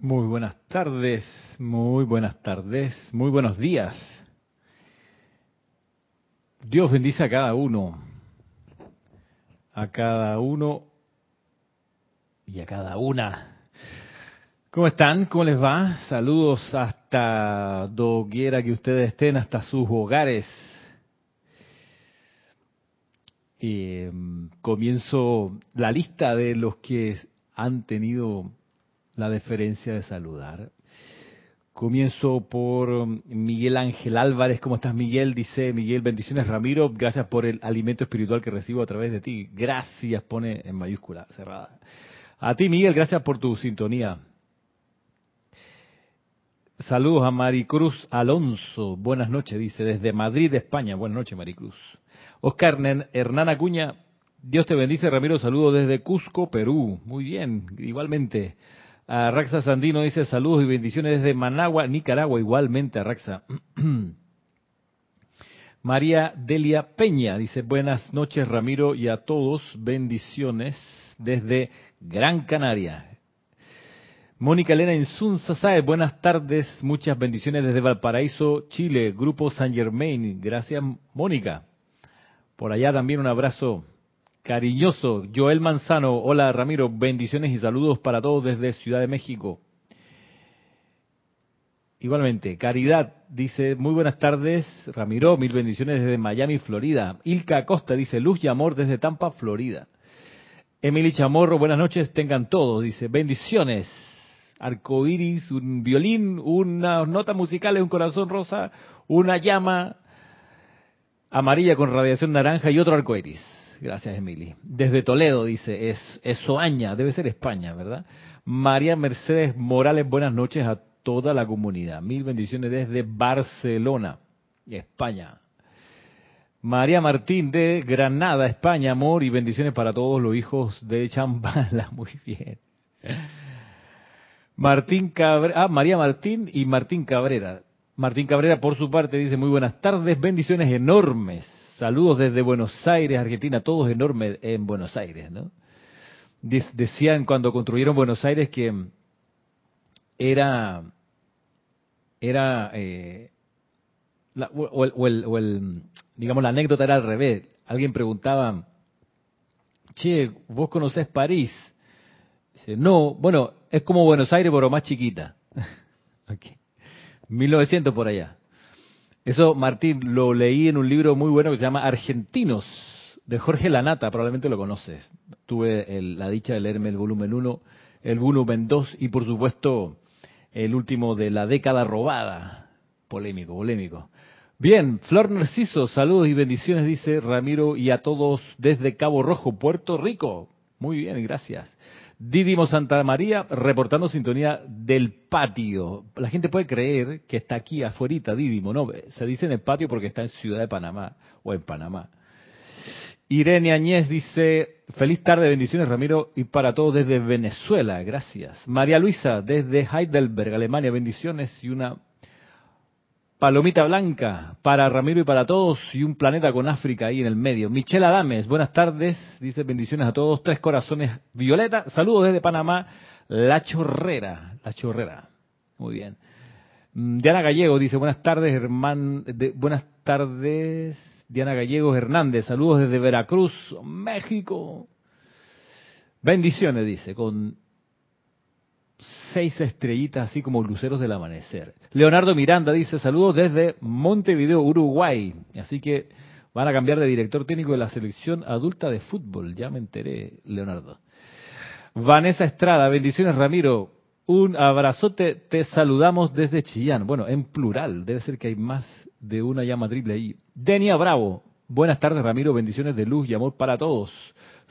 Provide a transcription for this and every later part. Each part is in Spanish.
Muy buenas tardes, muy buenas tardes, muy buenos días. Dios bendice a cada uno, a cada uno y a cada una. ¿Cómo están? ¿Cómo les va? Saludos hasta doquiera que ustedes estén, hasta sus hogares. Mm, comienzo la lista de los que han tenido la deferencia de saludar. Comienzo por um, Miguel Ángel Álvarez. ¿Cómo estás, Miguel? Dice Miguel, bendiciones, Ramiro. Gracias por el alimento espiritual que recibo a través de ti. Gracias, pone en mayúscula cerrada. A ti, Miguel, gracias por tu sintonía. Saludos a Maricruz Alonso. Buenas noches, dice, desde Madrid, España. Buenas noches, Maricruz. Oscar Hernán Acuña. Dios te bendice, Ramiro. Saludos desde Cusco, Perú. Muy bien, igualmente. A Raxa Sandino dice saludos y bendiciones desde Managua, Nicaragua, igualmente a Raxa. María Delia Peña dice buenas noches Ramiro y a todos bendiciones desde Gran Canaria. Mónica Elena Insunza sabe buenas tardes, muchas bendiciones desde Valparaíso, Chile, Grupo San Germain. Gracias Mónica. Por allá también un abrazo Cariñoso, Joel Manzano, hola Ramiro, bendiciones y saludos para todos desde Ciudad de México. Igualmente, Caridad dice, muy buenas tardes, Ramiro, mil bendiciones desde Miami, Florida. Ilka Acosta dice, luz y amor desde Tampa, Florida. Emily Chamorro, buenas noches, tengan todos, dice, bendiciones. Arcoiris, un violín, unas notas musicales, un corazón rosa, una llama amarilla con radiación naranja y otro arcoiris. Gracias, Emily. Desde Toledo, dice, es, es Soaña, debe ser España, ¿verdad? María Mercedes Morales, buenas noches a toda la comunidad. Mil bendiciones desde Barcelona, España. María Martín de Granada, España, amor y bendiciones para todos los hijos de Chambala. Muy bien. Martín Cabrera, ah, María Martín y Martín Cabrera. Martín Cabrera, por su parte, dice muy buenas tardes, bendiciones enormes Saludos desde Buenos Aires, Argentina, todos enormes en Buenos Aires. Decían cuando construyeron Buenos Aires que era, era, eh, o, el, digamos, la anécdota era al revés. Alguien preguntaba, che, ¿vos conocés París? Dice, no, bueno, es como Buenos Aires, pero más chiquita. okay. 1900 por allá. Eso, Martín, lo leí en un libro muy bueno que se llama Argentinos, de Jorge Lanata, probablemente lo conoces. Tuve la dicha de leerme el volumen 1, el volumen 2 y por supuesto el último de la década robada. Polémico, polémico. Bien, Flor Narciso, saludos y bendiciones, dice Ramiro, y a todos desde Cabo Rojo, Puerto Rico. Muy bien, gracias. Didimo Santa María reportando sintonía del patio. La gente puede creer que está aquí afuera, Didimo, no, se dice en el patio porque está en Ciudad de Panamá o en Panamá. Irene Añez dice, feliz tarde, bendiciones Ramiro y para todos desde Venezuela, gracias. María Luisa desde Heidelberg, Alemania, bendiciones y una Palomita Blanca para Ramiro y para todos y un planeta con África ahí en el medio. Michelle Adames, buenas tardes, dice bendiciones a todos, tres corazones violeta, saludos desde Panamá, La Chorrera, La Chorrera, muy bien. Mm, Diana Gallego dice buenas tardes, hermano, buenas tardes, Diana Gallegos Hernández, saludos desde Veracruz, México. Bendiciones, dice, con seis estrellitas así como luceros del amanecer. Leonardo Miranda dice saludos desde Montevideo, Uruguay. Así que van a cambiar de director técnico de la selección adulta de fútbol. Ya me enteré, Leonardo. Vanessa Estrada, bendiciones Ramiro. Un abrazote, te saludamos desde Chillán. Bueno, en plural, debe ser que hay más de una llama triple ahí. Denia Bravo, buenas tardes Ramiro, bendiciones de luz y amor para todos.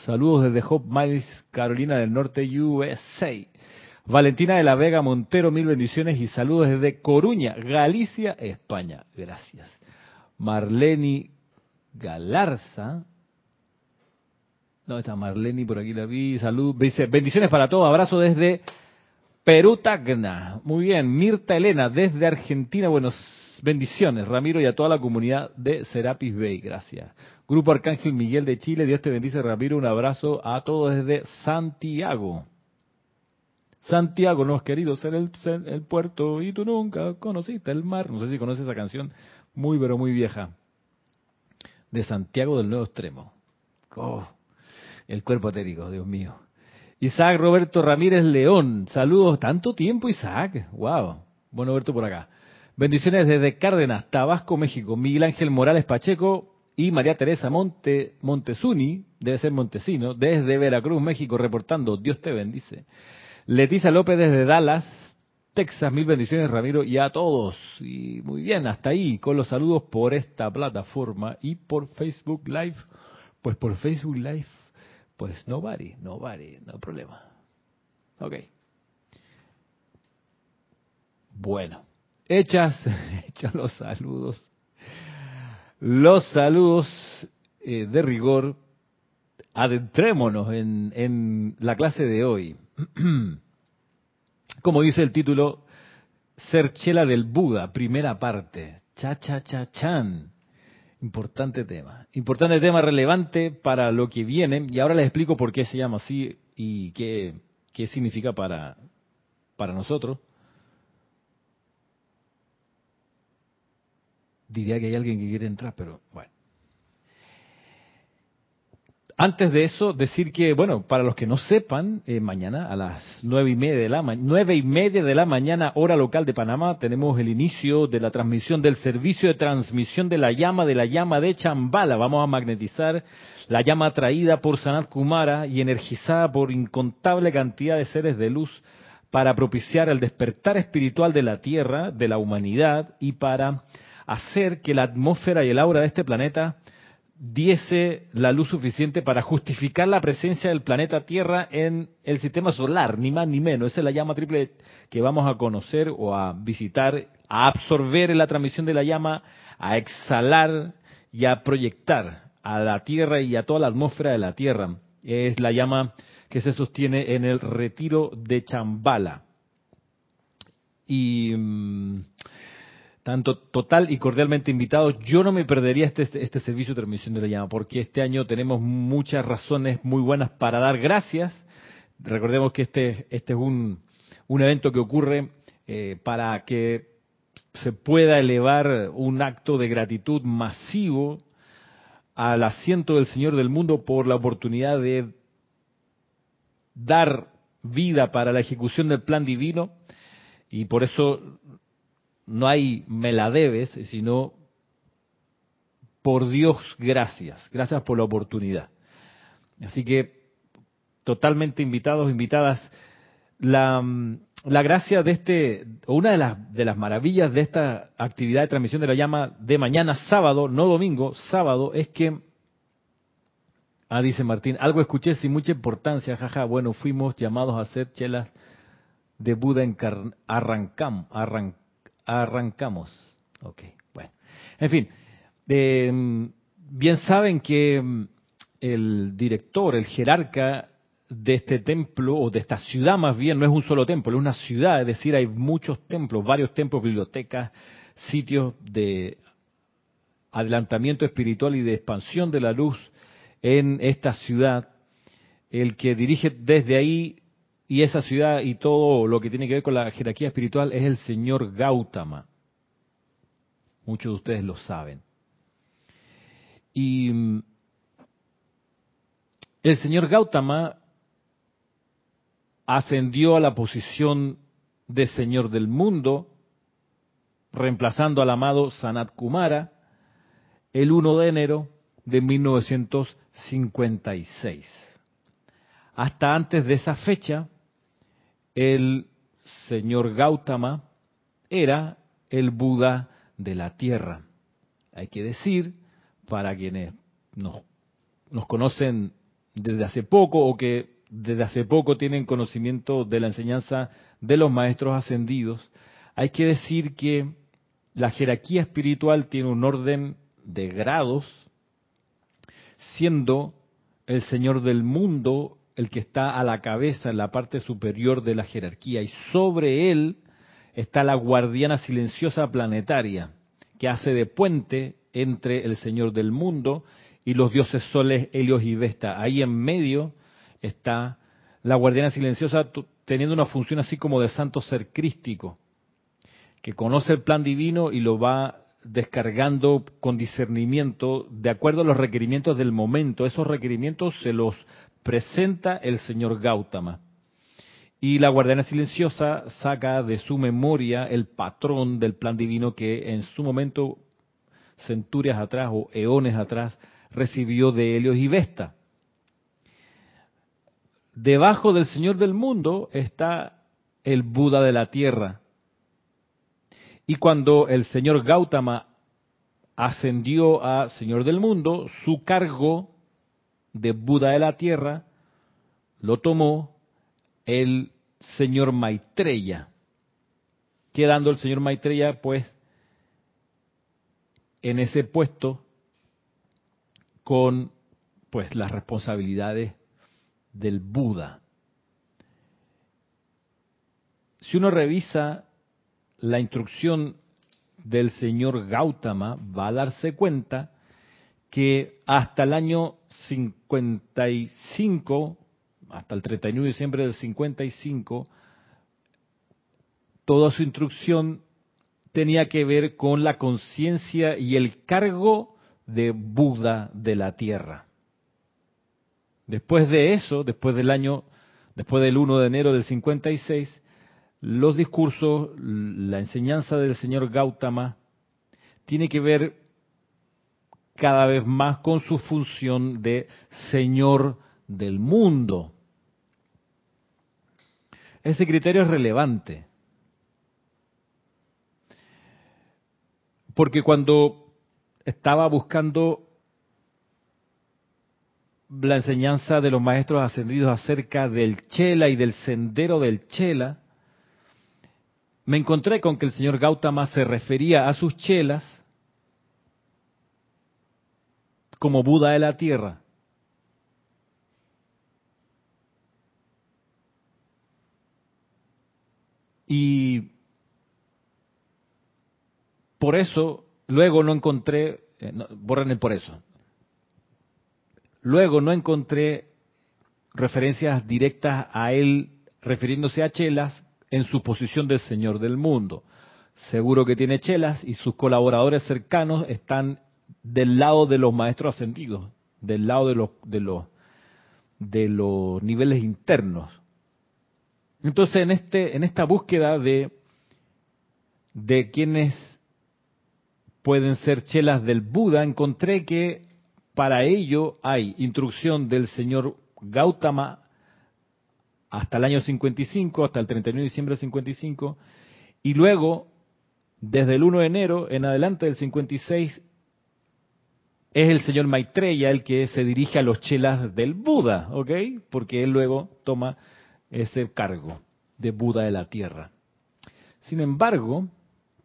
Saludos desde Hope Miles, Carolina del Norte, USA. Valentina de la Vega Montero, mil bendiciones y saludos desde Coruña, Galicia, España. Gracias. Marleni Galarza. ¿Dónde está Marleni? Por aquí la vi. Salud. Dice, bendiciones para todos. Abrazo desde Perú, Tacna. Muy bien. Mirta Elena, desde Argentina. Buenos bendiciones. Ramiro y a toda la comunidad de Serapis Bay. Gracias. Grupo Arcángel Miguel de Chile. Dios te bendice, Ramiro. Un abrazo a todos desde Santiago. Santiago no has querido ser el, puerto y tú nunca conociste el mar. No sé si conoces esa canción, muy pero muy vieja. De Santiago del Nuevo Extremo. Oh, el cuerpo etérico, Dios mío. Isaac Roberto Ramírez León. Saludos, tanto tiempo Isaac. Wow. Bueno verte por acá. Bendiciones desde Cárdenas, Tabasco, México. Miguel Ángel Morales Pacheco y María Teresa Monte, Montesuni, debe ser Montesino, desde Veracruz, México, reportando. Dios te bendice. Leticia López desde Dallas, Texas, mil bendiciones Ramiro y a todos. Y muy bien, hasta ahí con los saludos por esta plataforma y por Facebook Live. Pues por Facebook Live, pues no nobody, nobody, no problema. Ok. Bueno, hechas, hechas los saludos. Los saludos eh, de rigor, adentrémonos en, en la clase de hoy. Como dice el título, Ser Chela del Buda, primera parte. Cha, cha, cha, chan. Importante tema. Importante tema relevante para lo que viene. Y ahora les explico por qué se llama así y qué, qué significa para, para nosotros. Diría que hay alguien que quiere entrar, pero bueno. Antes de eso, decir que, bueno, para los que no sepan, eh, mañana a las nueve y media de la nueve y media de la mañana, hora local de Panamá, tenemos el inicio de la transmisión del servicio de transmisión de la llama de la llama de Chambala. Vamos a magnetizar la llama traída por Sanat Kumara y energizada por incontable cantidad de seres de luz para propiciar el despertar espiritual de la Tierra, de la humanidad y para hacer que la atmósfera y el aura de este planeta diese la luz suficiente para justificar la presencia del planeta Tierra en el sistema solar, ni más ni menos. Esa es la llama triple que vamos a conocer o a visitar, a absorber en la transmisión de la llama, a exhalar y a proyectar a la Tierra y a toda la atmósfera de la Tierra. Es la llama que se sostiene en el retiro de Chambala. Y mm, tanto total y cordialmente invitados. Yo no me perdería este, este, servicio de transmisión de la llama, porque este año tenemos muchas razones muy buenas para dar gracias. Recordemos que este, este es un, un evento que ocurre eh, para que se pueda elevar un acto de gratitud masivo al asiento del Señor del mundo por la oportunidad de dar vida para la ejecución del plan divino y por eso no hay me la debes, sino por Dios gracias, gracias por la oportunidad. Así que totalmente invitados, invitadas. La, la gracia de este, una de las, de las maravillas de esta actividad de transmisión de la llama de mañana sábado, no domingo, sábado, es que, ah, dice Martín, algo escuché sin mucha importancia, jaja, bueno, fuimos llamados a hacer chelas de Buda en arrancamos, arrancamos. Ok, bueno. En fin, eh, bien saben que mm, el director, el jerarca de este templo, o de esta ciudad más bien, no es un solo templo, es una ciudad, es decir, hay muchos templos, varios templos, bibliotecas, sitios de adelantamiento espiritual y de expansión de la luz en esta ciudad. El que dirige desde ahí y esa ciudad y todo lo que tiene que ver con la jerarquía espiritual es el señor Gautama. Muchos de ustedes lo saben. Y mm, el señor Gautama ascendió a la posición de señor del mundo, reemplazando al amado Sanat Kumara el 1 de enero de 1956. Hasta antes de esa fecha, el señor Gautama era el Buda de la tierra. Hay que decir, para quienes nos, nos conocen desde hace poco o que desde hace poco tienen conocimiento de la enseñanza de los maestros ascendidos, hay que decir que la jerarquía espiritual tiene un orden de grados, siendo el Señor del mundo el que está a la cabeza, en la parte superior de la jerarquía, y sobre él está la guardiana silenciosa planetaria, que hace de puente entre el Señor del mundo y los dioses soles Helios y Vesta. Ahí en medio está la guardiana silenciosa teniendo una función así como de santo ser crístico, que conoce el plan divino y lo va descargando con discernimiento de acuerdo a los requerimientos del momento. Esos requerimientos se los presenta el señor Gautama. Y la guardiana silenciosa saca de su memoria el patrón del plan divino que en su momento, centurias atrás o eones atrás, recibió de Helios y Vesta. Debajo del Señor del mundo está el Buda de la tierra. Y cuando el Señor Gautama ascendió a Señor del mundo, su cargo de Buda de la tierra lo tomó el señor Maitreya, quedando el señor Maitreya pues en ese puesto con pues las responsabilidades del Buda. Si uno revisa la instrucción del señor Gautama, va a darse cuenta que hasta el año 55 hasta el 31 de diciembre del 55, toda su instrucción tenía que ver con la conciencia y el cargo de Buda de la tierra. Después de eso, después del año, después del 1 de enero del 56, los discursos, la enseñanza del señor Gautama tiene que ver cada vez más con su función de señor del mundo. Ese criterio es relevante. Porque cuando estaba buscando la enseñanza de los maestros ascendidos acerca del Chela y del sendero del Chela, me encontré con que el señor Gautama se refería a sus chelas como Buda de la tierra. Y por eso, luego no encontré, eh, borren el por eso. Luego no encontré referencias directas a él refiriéndose a chelas en su posición de señor del mundo. Seguro que tiene chelas y sus colaboradores cercanos están del lado de los maestros ascendidos, del lado de los, de los, de los niveles internos. Entonces, en, este, en esta búsqueda de, de quienes pueden ser chelas del Buda, encontré que para ello hay instrucción del señor Gautama hasta el año 55, hasta el 31 de diciembre del 55, y luego, desde el 1 de enero en adelante del 56, es el señor Maitreya el que se dirige a los chelas del Buda, ¿ok? Porque él luego toma ese cargo de Buda de la tierra. Sin embargo,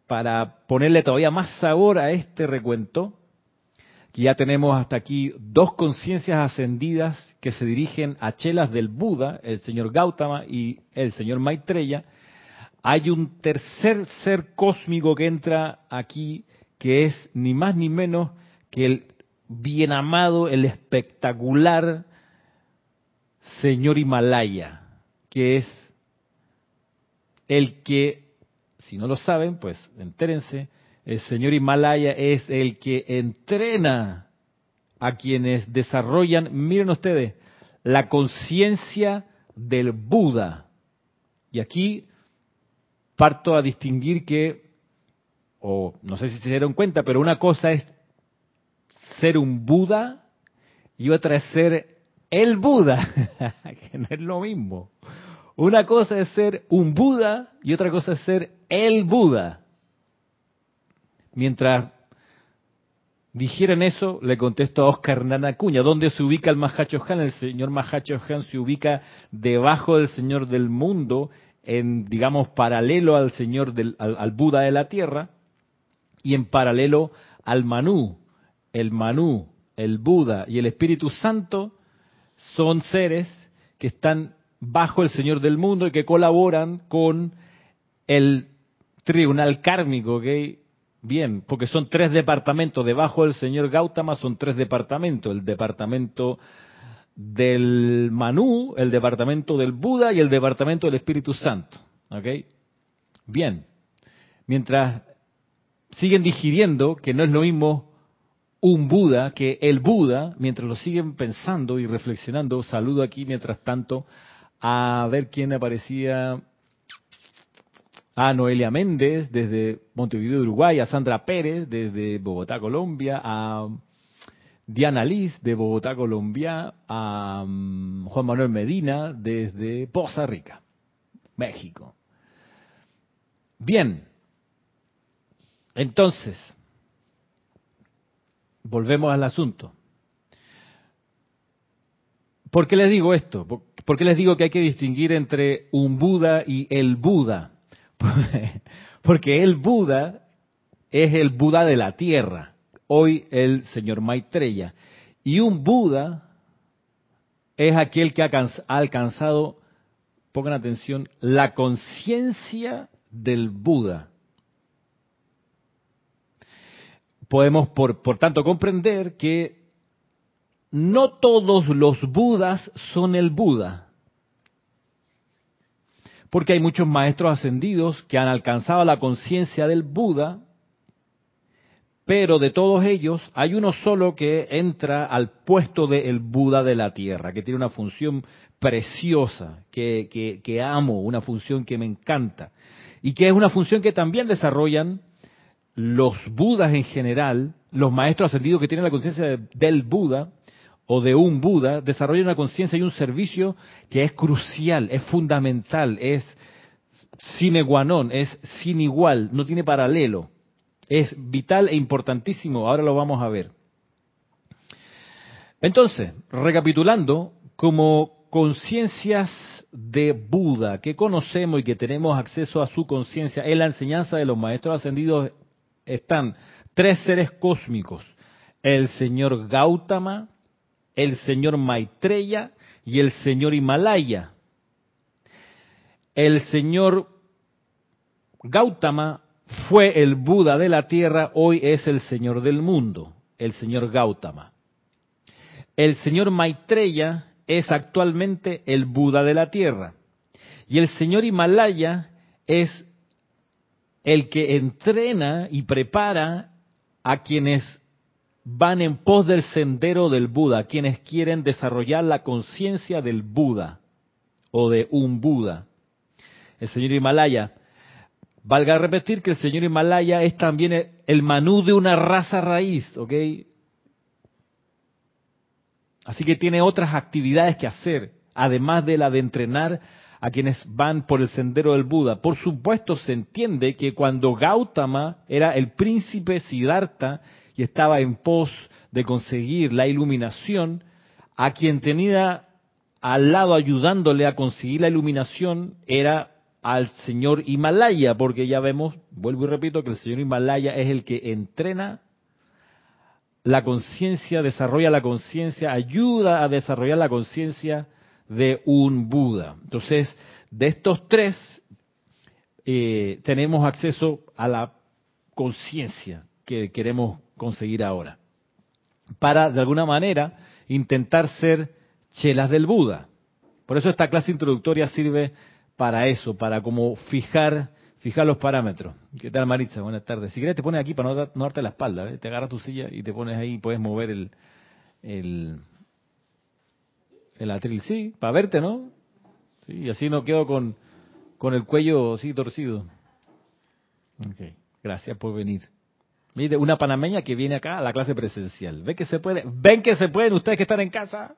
para ponerle todavía más sabor a este recuento, que ya tenemos hasta aquí dos conciencias ascendidas que se dirigen a chelas del Buda, el señor Gautama y el señor Maitreya, hay un tercer ser cósmico que entra aquí, que es ni más ni menos que el bien amado, el espectacular señor Himalaya, que es el que, si no lo saben, pues entérense, el señor Himalaya es el que entrena a quienes desarrollan, miren ustedes, la conciencia del Buda. Y aquí parto a distinguir que, o no sé si se dieron cuenta, pero una cosa es ser un Buda y otra es ser el Buda, que no es lo mismo. Una cosa es ser un Buda y otra cosa es ser el Buda. Mientras dijeran eso, le contesto a Oscar Nanacuña, ¿dónde se ubica el Mahacho Han? El señor Mahacho Han se ubica debajo del Señor del mundo, en, digamos, paralelo al Señor del, al, Buda de la tierra, y en paralelo al Manú. El Manú, el Buda y el Espíritu Santo son seres que están bajo el Señor del mundo y que colaboran con el tribunal kármico, ¿ok? Bien, porque son tres departamentos, debajo del señor Gautama son tres departamentos, el departamento del Manú, el departamento del Buda y el departamento del Espíritu Santo. ¿Ok? Bien. Mientras siguen digiriendo que no es lo mismo un Buda que el Buda, mientras lo siguen pensando y reflexionando, saludo aquí mientras tanto a ver quién aparecía. A Noelia Méndez desde Montevideo, Uruguay, a Sandra Pérez desde Bogotá, Colombia, a Diana Liz de Bogotá, Colombia, a mm, Juan Manuel Medina desde Poza Rica, México. Bien, entonces, volvemos al asunto. ¿Por qué les digo esto? ¿Por qué les digo que hay que distinguir entre un Buda y el Buda? Porque el Buda es el Buda de la tierra hoy el señor Maitreya. Y un Buda es aquel que ha alcanzado, pongan atención, la conciencia del Buda. Podemos, por, tanto, comprender que no todos los Budas son el Buda porque hay muchos maestros ascendidos que han alcanzado la conciencia del Buda pero de todos ellos hay uno solo que entra al puesto del Buda de la Tierra, que tiene una función preciosa, que, que, amo, una función que me encanta, y que es una función que también desarrollan los Budas en general, los maestros ascendidos que tienen la conciencia del Buda o de un Buda, desarrollan una conciencia y un servicio que es crucial, es fundamental, es sine qua non, es sin igual, no tiene paralelo es vital e importantísimo, ahora lo vamos a ver. Entonces, recapitulando, como conciencias de Buda que conocemos y que tenemos acceso a su conciencia, en la enseñanza de los maestros ascendidos están tres seres cósmicos, el señor Gautama, el señor Maitreya y el señor Himalaya. El señor Gautama fue el Buda de la tierra, hoy es el Señor del mundo, el Señor Gautama. El Señor Maitreya es actualmente el Buda de la tierra. Y el Señor Himalaya es el que entrena y prepara a quienes van en pos del sendero del Buda, quienes quieren desarrollar la conciencia del Buda o de un Buda. El Señor Himalaya Valga repetir que el señor Himalaya es también el manú de una raza raíz, ¿ok? Así que tiene otras actividades que hacer, además de la de entrenar a quienes van por el sendero del Buda. Por supuesto, se entiende que cuando Gautama era el príncipe Siddhartha y estaba en pos de conseguir la iluminación, a quien tenía al lado ayudándole a conseguir la iluminación era al señor Himalaya, porque ya vemos, vuelvo y repito, que el señor Himalaya es el que entrena la conciencia, desarrolla la conciencia, ayuda a desarrollar la conciencia de un Buda. Entonces, de estos tres, eh, tenemos acceso a la conciencia que queremos conseguir ahora, para de alguna manera intentar ser chelas del Buda. Por eso esta clase introductoria sirve para eso, para como fijar fijar los parámetros. ¿Qué tal Maritza? Buenas tardes. Si quieres te pones aquí para no, darte la espalda, ¿eh? te agarras tu silla y te pones ahí y puedes mover el, el atril. Sí, para verte, ¿no? Sí, y así no quedo con, con el cuello así torcido. Ok, gracias por venir. Mire, una panameña que viene acá a la clase presencial. ¿Ven que se puede? ¿Ven que se pueden ustedes que están en casa?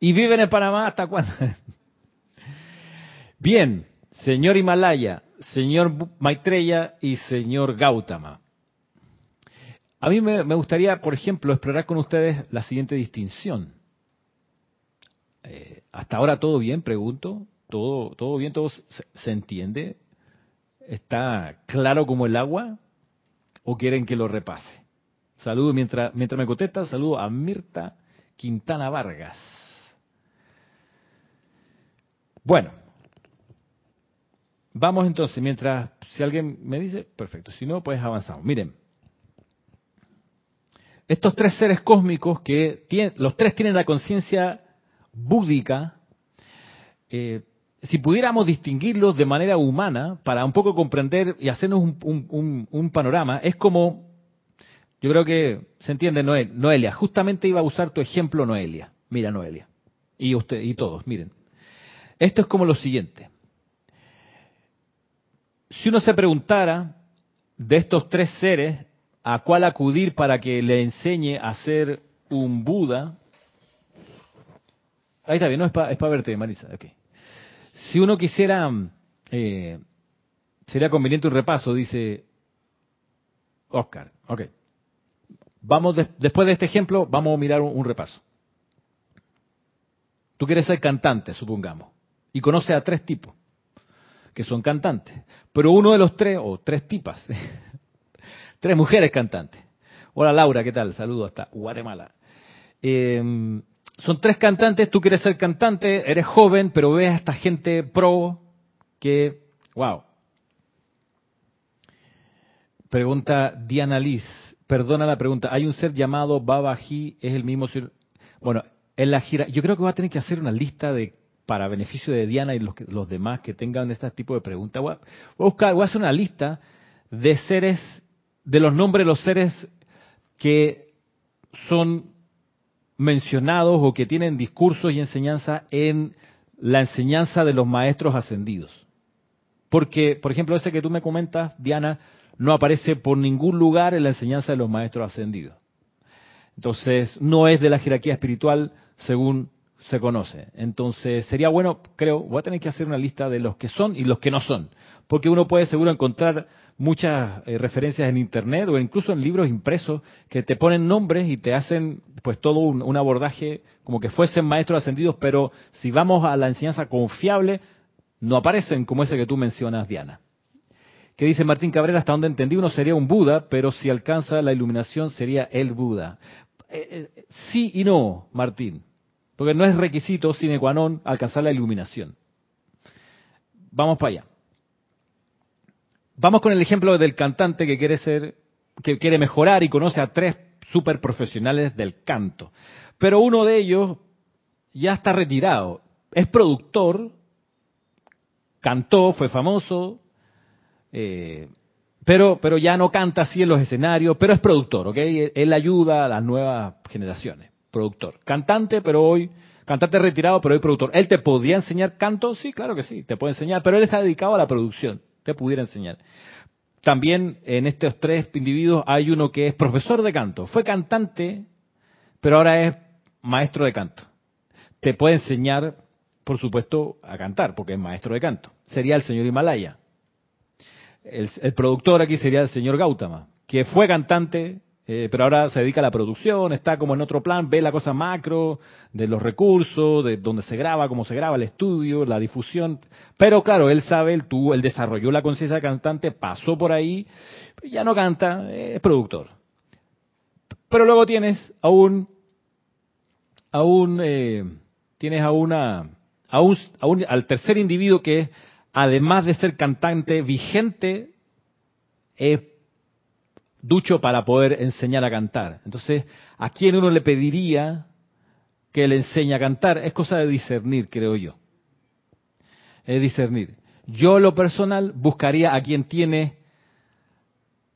¿Y viven en Panamá hasta cuándo? Bien, señor Himalaya, señor Maitreya y señor Gautama. A mí me, gustaría, por ejemplo, explorar con ustedes la siguiente distinción. Eh, hasta ahora todo bien, pregunto. Todo, todo bien, todo se, entiende. ¿Está claro como el agua? ¿O quieren que lo repase? Saludo mientras, mientras me contesta, saludo a Mirta Quintana Vargas. Bueno, Vamos entonces, mientras, si alguien me dice, perfecto, si no, pues avanzamos. Miren, estos tres seres cósmicos que tienen, los tres tienen la conciencia búdica, eh, si pudiéramos distinguirlos de manera humana, para un poco comprender y hacernos un, panorama, es como, yo creo que se entiende Noelia, justamente iba a usar tu ejemplo Noelia. Mira Noelia. Y usted, y todos, miren. Esto es como lo siguiente. Si uno se preguntara de estos tres seres a cuál acudir para que le enseñe a ser un Buda, ahí está bien, no es para verte, Marisa. Okay. Si uno quisiera, eh, sería conveniente un repaso, dice Oscar. Ok. Vamos, después de este ejemplo, vamos a mirar un, repaso. Tú quieres ser cantante, supongamos, y conoces a tres tipos que son cantantes, pero uno de los tres, o tres tipas, tres mujeres cantantes. Hola Laura, ¿qué tal? Saludo hasta Guatemala. Eh, son tres cantantes, tú quieres ser cantante, eres joven, pero ves a esta gente pro que, wow. Pregunta Diana Liz, perdona la pregunta, ¿hay un ser llamado Babaji? ¿Es el mismo ser? Bueno, en la gira, yo creo que voy a tener que hacer una lista de para beneficio de Diana y los, los demás que tengan este tipo de preguntas. Voy a, buscar, voy a hacer una lista de seres, de los nombres de los seres que son mencionados o que tienen discursos y enseñanza en la enseñanza de los maestros ascendidos. Porque, por ejemplo, ese que tú me comentas, Diana, no aparece por ningún lugar en la enseñanza de los maestros ascendidos. Entonces, no es de la jerarquía espiritual según se conoce. Entonces, sería bueno, creo, voy a tener que hacer una lista de los que son y los que no son. Porque uno puede seguro encontrar muchas eh, referencias en internet o incluso en libros impresos que te ponen nombres y te hacen pues todo un, abordaje como que fuesen maestros ascendidos, pero si vamos a la enseñanza confiable, no aparecen como ese que tú mencionas, Diana. Que dice Martín Cabrera, hasta donde entendí, uno sería un Buda, pero si alcanza la iluminación sería el Buda. Eh, eh, sí y no, Martín, porque no es requisito sine qua non alcanzar la iluminación. Vamos para allá. Vamos con el ejemplo del cantante que quiere ser, que quiere mejorar y conoce a tres super profesionales del canto. Pero uno de ellos ya está retirado. Es productor, cantó, fue famoso, eh, pero, pero ya no canta así en los escenarios, pero es productor, ¿ok? Él ayuda a las nuevas generaciones, productor. Cantante, pero hoy, cantante retirado, pero hoy productor. ¿Él te podía enseñar canto? Sí, claro que sí, te puede enseñar, pero él está dedicado a la producción te pudiera enseñar. También en estos tres individuos hay uno que es profesor de canto. Fue cantante, pero ahora es maestro de canto. Te puede enseñar, por supuesto, a cantar, porque es maestro de canto. Sería el señor Himalaya. El, el productor aquí sería el señor Gautama, que fue cantante, eh, pero ahora se dedica a la producción, está como en otro plan, ve la cosa macro de los recursos, de dónde se graba, cómo se graba el estudio, la difusión. Pero claro, él sabe, él tuvo, él desarrolló la conciencia de cantante, pasó por ahí, ya no canta, es productor. Pero luego tienes a un, a un, eh, tienes a una, a un, al tercer individuo que además de ser cantante vigente, es ducho para poder enseñar a cantar. Entonces, ¿a quién uno le pediría que le enseñe a cantar? Es cosa de discernir, creo yo. Es discernir. Yo, lo personal, buscaría a quien tiene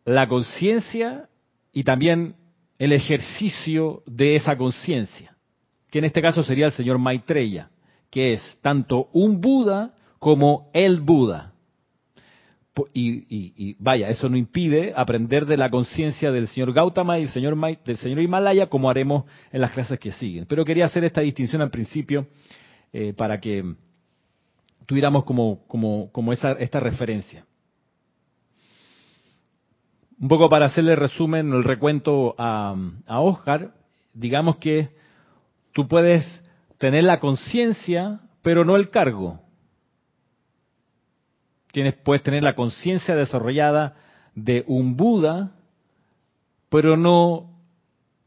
la conciencia y también el ejercicio de esa conciencia, que en este caso sería el señor Maitreya, que es tanto un Buda como el Buda. Y, vaya, eso no impide aprender de la conciencia del señor Gautama y del señor, del señor Himalaya como haremos en las clases que siguen. Pero quería hacer esta distinción al principio eh, para que tuviéramos como, como, como esa, esta referencia. Un poco para hacerle resumen, el recuento a, a Oscar, digamos que tú puedes tener la conciencia, pero no el cargo tienes, puedes tener la conciencia desarrollada de un Buda, pero no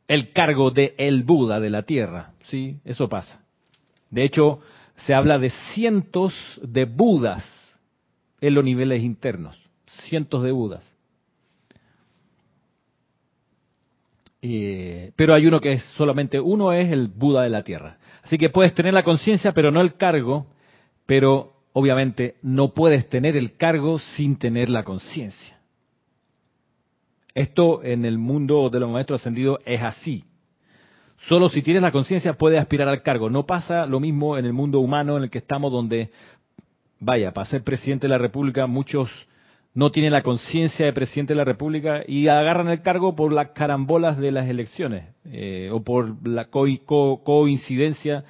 el cargo de el Buda de la tierra. ¿sí? Eso pasa. De hecho, se habla de cientos de Budas en los niveles internos. Cientos de Budas. Eh, pero hay uno que es solamente uno es el Buda de la tierra. Así que puedes tener la conciencia, pero no el cargo, pero obviamente no puedes tener el cargo sin tener la conciencia. Esto en el mundo de los maestros ascendidos es así. Solo si tienes la conciencia puedes aspirar al cargo. No pasa lo mismo en el mundo humano en el que estamos, donde, vaya, para ser presidente de la República muchos no tienen la conciencia de presidente de la República y agarran el cargo por las carambolas de las elecciones eh, o por la coincidencia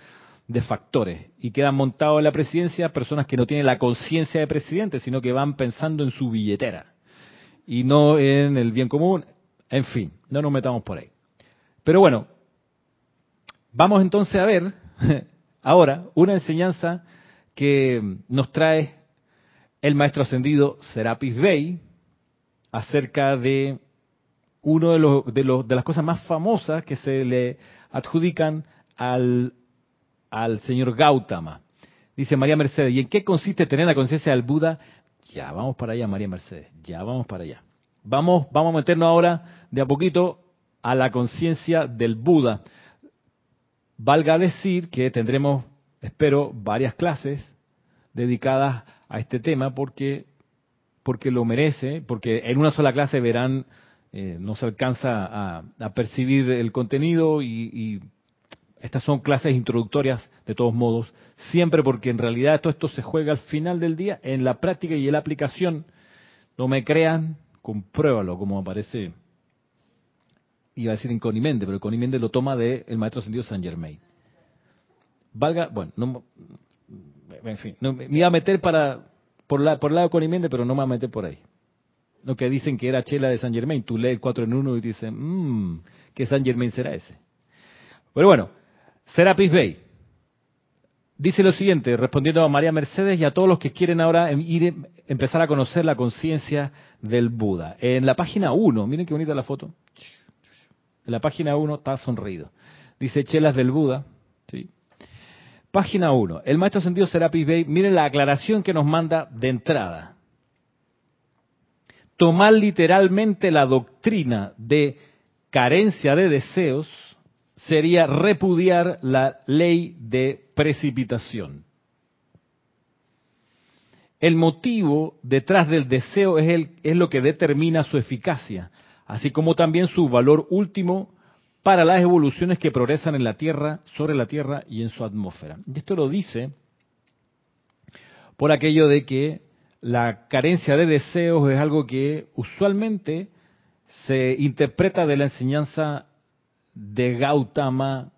de factores y quedan montados en la presidencia personas que no tienen la conciencia de presidente, sino que van pensando en su billetera y no en el bien común. En fin, no nos metamos por ahí. Pero bueno, vamos entonces a ver ahora una enseñanza que nos trae el maestro ascendido Serapis Bey acerca de uno de, los, de, los, de las cosas más famosas que se le adjudican al, al señor Gautama. Dice María Mercedes, ¿y en qué consiste tener la conciencia del Buda ya vamos para allá, María Mercedes, ya vamos para allá. Vamos, vamos a meternos ahora de a poquito a la conciencia del Buda. Valga decir que tendremos, espero, varias clases dedicadas a este tema porque, porque lo merece, porque en una sola clase verán, eh, no se alcanza a, percibir el contenido y estas son clases introductorias de todos modos, siempre porque en realidad todo esto se juega al final del día en la práctica y en la aplicación. No me crean, compruébalo como aparece, iba a decir en Conimende, pero Conimende lo toma del el maestro ascendido San Germain. Valga, bueno, no, en fin, me iba a meter para, por, la, por el lado de Conimende, pero no me voy a meter por ahí. Lo que dicen que era chela de San Germain, tú lees el 4 en 1 y dices, mmm, ¿qué San Germain será ese? Pero bueno, Serapis Bey dice lo siguiente, respondiendo a María Mercedes y a todos los que quieren ahora em, ir empezar a conocer la conciencia del Buda. En la página 1, miren qué bonita la foto. En la página 1 está sonreído. Dice Chelas del Buda. ¿sí? Página 1. El maestro sentido Serapis Bey, miren la aclaración que nos manda de entrada. Tomar literalmente la doctrina de carencia de deseos sería repudiar la ley de precipitación. El motivo detrás del deseo es, lo que determina su eficacia, así como también su valor último para las evoluciones que progresan en la Tierra, sobre la Tierra y en su atmósfera. Y esto lo dice por aquello de que la carencia de deseos es algo que usualmente se interpreta de la enseñanza de Gautama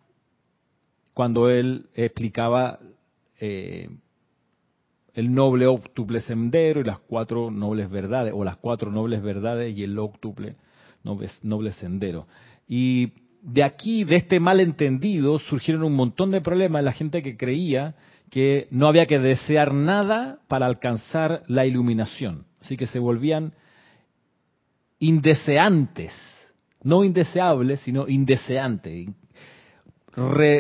cuando él explicaba eh, el noble octuple sendero y las cuatro nobles verdades, o las cuatro nobles verdades y el octuple noble, sendero. Y de aquí, de este malentendido, surgieron un montón de problemas la gente que creía que no había que desear nada para alcanzar la iluminación. Así que se volvían indeseantes no indeseable, sino indeseante.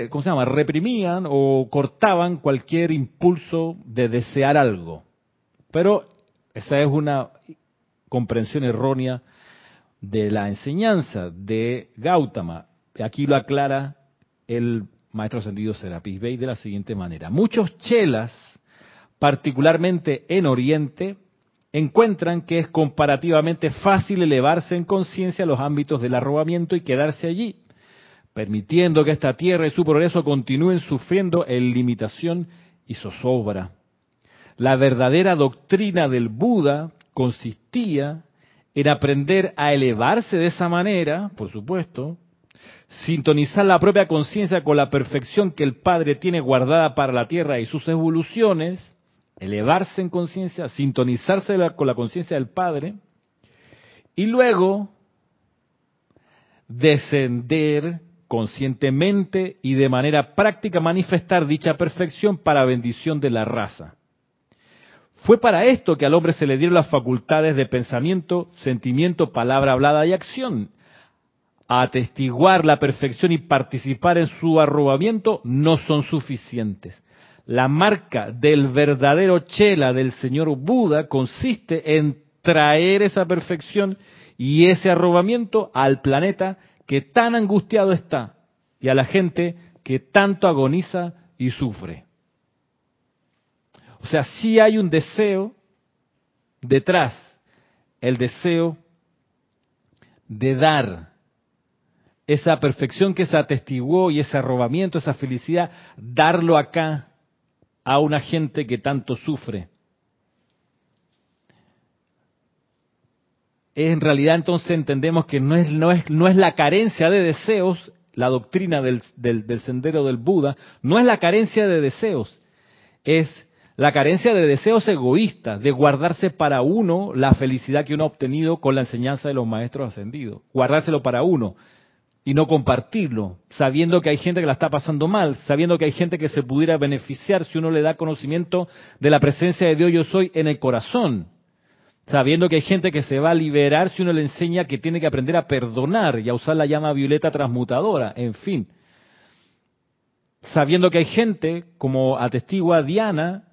¿Cómo se llama? Reprimían o cortaban cualquier impulso de desear algo. Pero esa es una comprensión errónea de la enseñanza de Gautama. Aquí lo aclara el maestro ascendido Serapis Bey de la siguiente manera. Muchos chelas, particularmente en Oriente, encuentran que es comparativamente fácil elevarse en conciencia a los ámbitos del arrobamiento y quedarse allí, permitiendo que esta tierra y su progreso continúen sufriendo en limitación y zozobra. La verdadera doctrina del Buda consistía en aprender a elevarse de esa manera, por supuesto, sintonizar la propia conciencia con la perfección que el Padre tiene guardada para la tierra y sus evoluciones, elevarse en conciencia, sintonizarse con la conciencia del Padre y luego descender conscientemente y de manera práctica manifestar dicha perfección para bendición de la raza. Fue para esto que al hombre se le dieron las facultades de pensamiento, sentimiento, palabra hablada y acción. atestiguar la perfección y participar en su arrobamiento no son suficientes. La marca del verdadero chela del señor Buda consiste en traer esa perfección y ese arrobamiento al planeta que tan angustiado está y a la gente que tanto agoniza y sufre. O sea, sí hay un deseo detrás, el deseo de dar esa perfección que se atestiguó y ese arrobamiento, esa felicidad, darlo acá a una gente que tanto sufre. En realidad entonces entendemos que no es, no es, no es la carencia de deseos, la doctrina del, del sendero del Buda, no es la carencia de deseos, es la carencia de deseos egoístas, de guardarse para uno la felicidad que uno ha obtenido con la enseñanza de los maestros ascendidos, guardárselo para uno y no compartirlo, sabiendo que hay gente que la está pasando mal, sabiendo que hay gente que se pudiera beneficiar si uno le da conocimiento de la presencia de Dios yo soy en el corazón, sabiendo que hay gente que se va a liberar si uno le enseña que tiene que aprender a perdonar y a usar la llama violeta transmutadora, en fin. Sabiendo que hay gente, como atestigua Diana,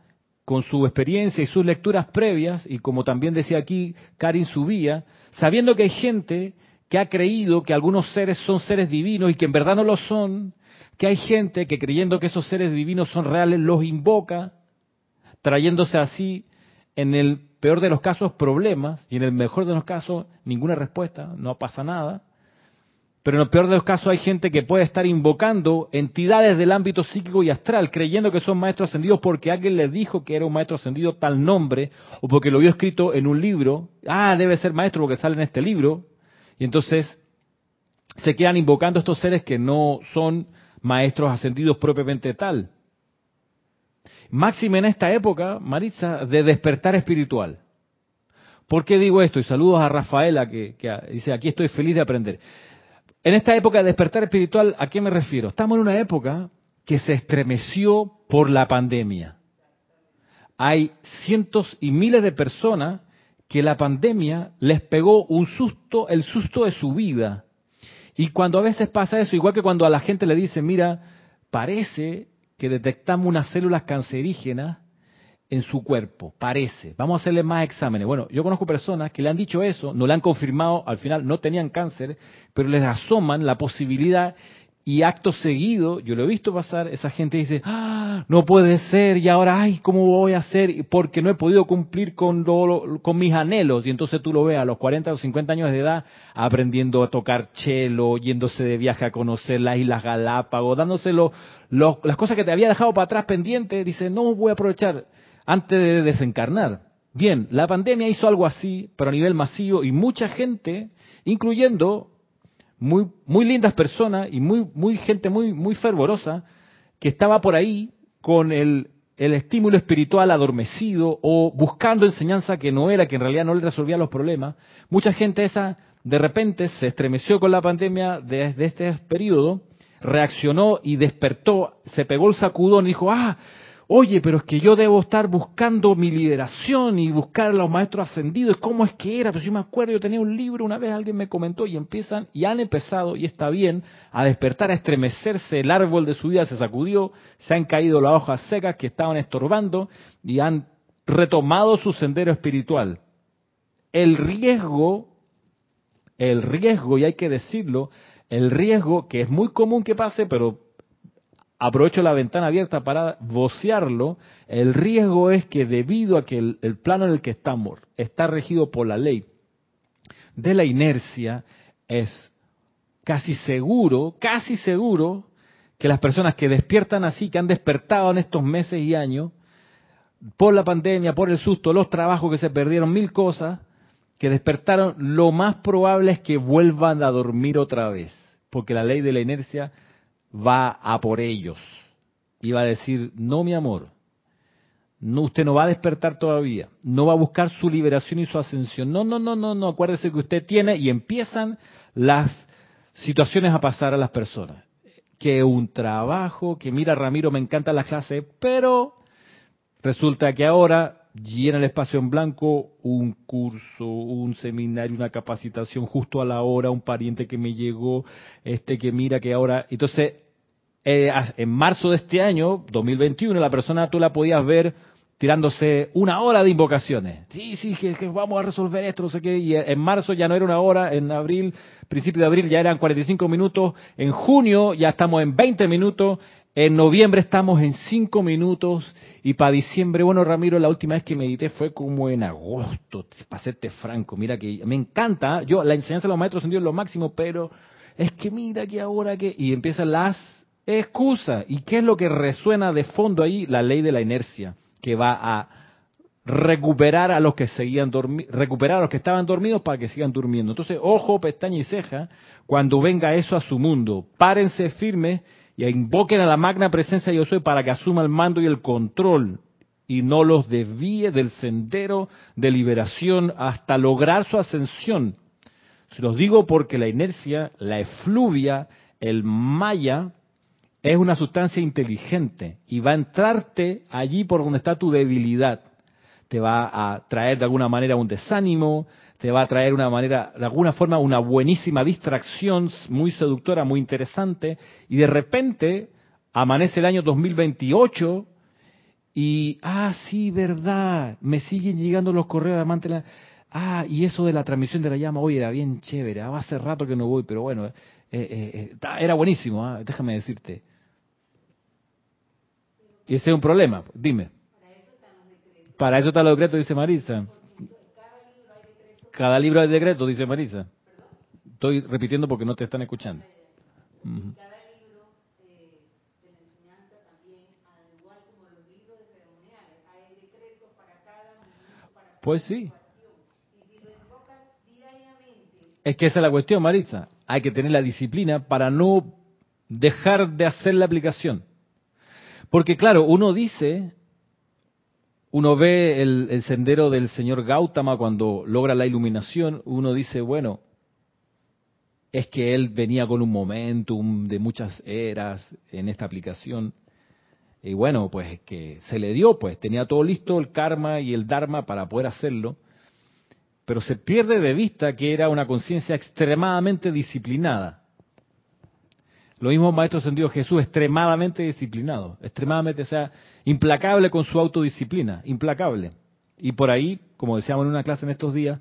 con su experiencia y sus lecturas previas, y como también decía aquí Karin Subía, sabiendo que hay gente que ha creído que algunos seres son seres divinos y que en verdad no lo son, que hay gente que creyendo que esos seres divinos son reales los invoca, trayéndose así en el peor de los casos problemas y en el mejor de los casos ninguna respuesta, no pasa nada. Pero en el peor de los casos hay gente que puede estar invocando entidades del ámbito psíquico y astral, creyendo que son maestros ascendidos porque alguien les dijo que era un maestro ascendido tal nombre, o porque lo vio escrito en un libro. Ah, debe ser maestro porque sale en este libro. Y entonces se quedan invocando estos seres que no son maestros ascendidos propiamente tal. Máxime en esta época, Maritza, de despertar espiritual. ¿Por qué digo esto? Y saludos a Rafaela que, que dice, aquí estoy feliz de aprender. En esta época de despertar espiritual, ¿a qué me refiero? Estamos en una época que se estremeció por la pandemia. Hay cientos y miles de personas que la pandemia les pegó un susto, el susto de su vida. Y cuando a veces pasa eso, igual que cuando a la gente le dicen, mira, parece que detectamos unas células cancerígenas en su cuerpo, parece, vamos a hacerle más exámenes. Bueno, yo conozco personas que le han dicho eso, no le han confirmado, al final no tenían cáncer, pero les asoman la posibilidad y acto seguido, yo lo he visto pasar, esa gente dice, ah, no puede ser, y ahora, ay, ¿cómo voy a hacer? Porque no he podido cumplir con, con mis anhelos. Y entonces tú lo ves a los 40 o 50 años de edad, aprendiendo a tocar chelo, yéndose de viaje a conocer las Islas Galápagos, dándose las cosas que te había dejado para atrás pendientes, dice, no voy a aprovechar antes de desencarnar. Bien, la pandemia hizo algo así, pero a nivel masivo, y mucha gente, incluyendo muy, muy lindas personas y muy, muy gente muy, muy fervorosa que estaba por ahí con el, el estímulo espiritual adormecido o buscando enseñanza que no era, que en realidad no le resolvía los problemas. Mucha gente esa de repente se estremeció con la pandemia desde este periodo, reaccionó y despertó, se pegó el sacudón y dijo, ah, oye, pero es que yo debo estar buscando mi liberación y buscar a los maestros ascendidos, ¿cómo es que era? Pues yo me acuerdo, yo tenía un libro, una vez alguien me comentó y empiezan, y han empezado, y está bien, a despertar, a estremecerse, el árbol de su vida se sacudió, se han caído las hojas secas que estaban estorbando y han retomado su sendero espiritual. El riesgo, el riesgo, y hay que decirlo, el riesgo que es muy común que pase, pero aprovecho la ventana abierta para vocearlo, el riesgo es que debido a que el, plano en el que estamos está regido por la ley de la inercia, es casi seguro, casi seguro, que las personas que despiertan así, que han despertado en estos meses y años, por la pandemia, por el susto, los trabajos que se perdieron, mil cosas, que despertaron, lo más probable es que vuelvan a dormir otra vez, porque la ley de la inercia va a por ellos y va a decir, no mi amor, no, usted no va a despertar todavía, no va a buscar su liberación y su ascensión. No, no, no, no, no, acuérdese que usted tiene y empiezan las situaciones a pasar a las personas. Que un trabajo, que mira Ramiro, me encanta la clase, pero resulta que ahora llena el espacio en blanco un curso, un seminario, una capacitación justo a la hora, un pariente que me llegó, este que mira que ahora, entonces eh, en marzo de este año, 2021, la persona tú la podías ver tirándose una hora de invocaciones. Sí, sí, que, que, vamos a resolver esto, no sé qué. Y en marzo ya no era una hora, en abril, principio de abril ya eran 45 minutos, en junio ya estamos en 20 minutos, en noviembre estamos en 5 minutos y para diciembre, bueno, Ramiro, la última vez que medité fue como en agosto, para serte franco. Mira que me encanta, yo la enseñanza de los maestros sentido lo máximo, pero es que mira que ahora que... Y empiezan las excusas. ¿Y qué es lo que resuena de fondo ahí? La ley de la inercia que va a recuperar a los que seguían recuperar a los que estaban dormidos para que sigan durmiendo. Entonces, ojo, pestaña y ceja, cuando venga eso a su mundo, párense firmes y invoquen a la magna presencia yo soy para que asuma el mando y el control y no los desvíe del sendero de liberación hasta lograr su ascensión. Se los digo porque la inercia, la efluvia, el maya, es una sustancia inteligente y va a entrarte allí por donde está tu debilidad. Te va a traer de alguna manera un desánimo, te va a traer una manera, de alguna forma, una buenísima distracción muy seductora, muy interesante, y de repente amanece el año 2028 y, ah, sí, verdad, me siguen llegando los correos de amante. Ah, y eso de la transmisión de la llama, oye, era bien chévere, ah, hace rato que no voy, pero bueno, eh, eh, eh, era buenísimo, ah, déjame decirte. Y ese es un problema. Dime. Para eso están los decretos, dice Marisa. Cada libro hay decreto, dice Marisa. Estoy repitiendo porque no te están escuchando. Pues sí. Es que esa es la cuestión, Marisa. Hay que tener la disciplina para no dejar de hacer la aplicación. Porque claro, uno dice, uno ve el, sendero del señor Gautama cuando logra la iluminación, uno dice, bueno, es que él venía con un momentum de muchas eras en esta aplicación. Y bueno, pues que se le dio, pues tenía todo listo el karma y el dharma para poder hacerlo, pero se pierde de vista que era una conciencia extremadamente disciplinada. Lo mismo Maestro Ascendido Jesús, extremadamente disciplinado, extremadamente, o sea, implacable con su autodisciplina, implacable. Y por ahí, como decíamos en una clase en estos días,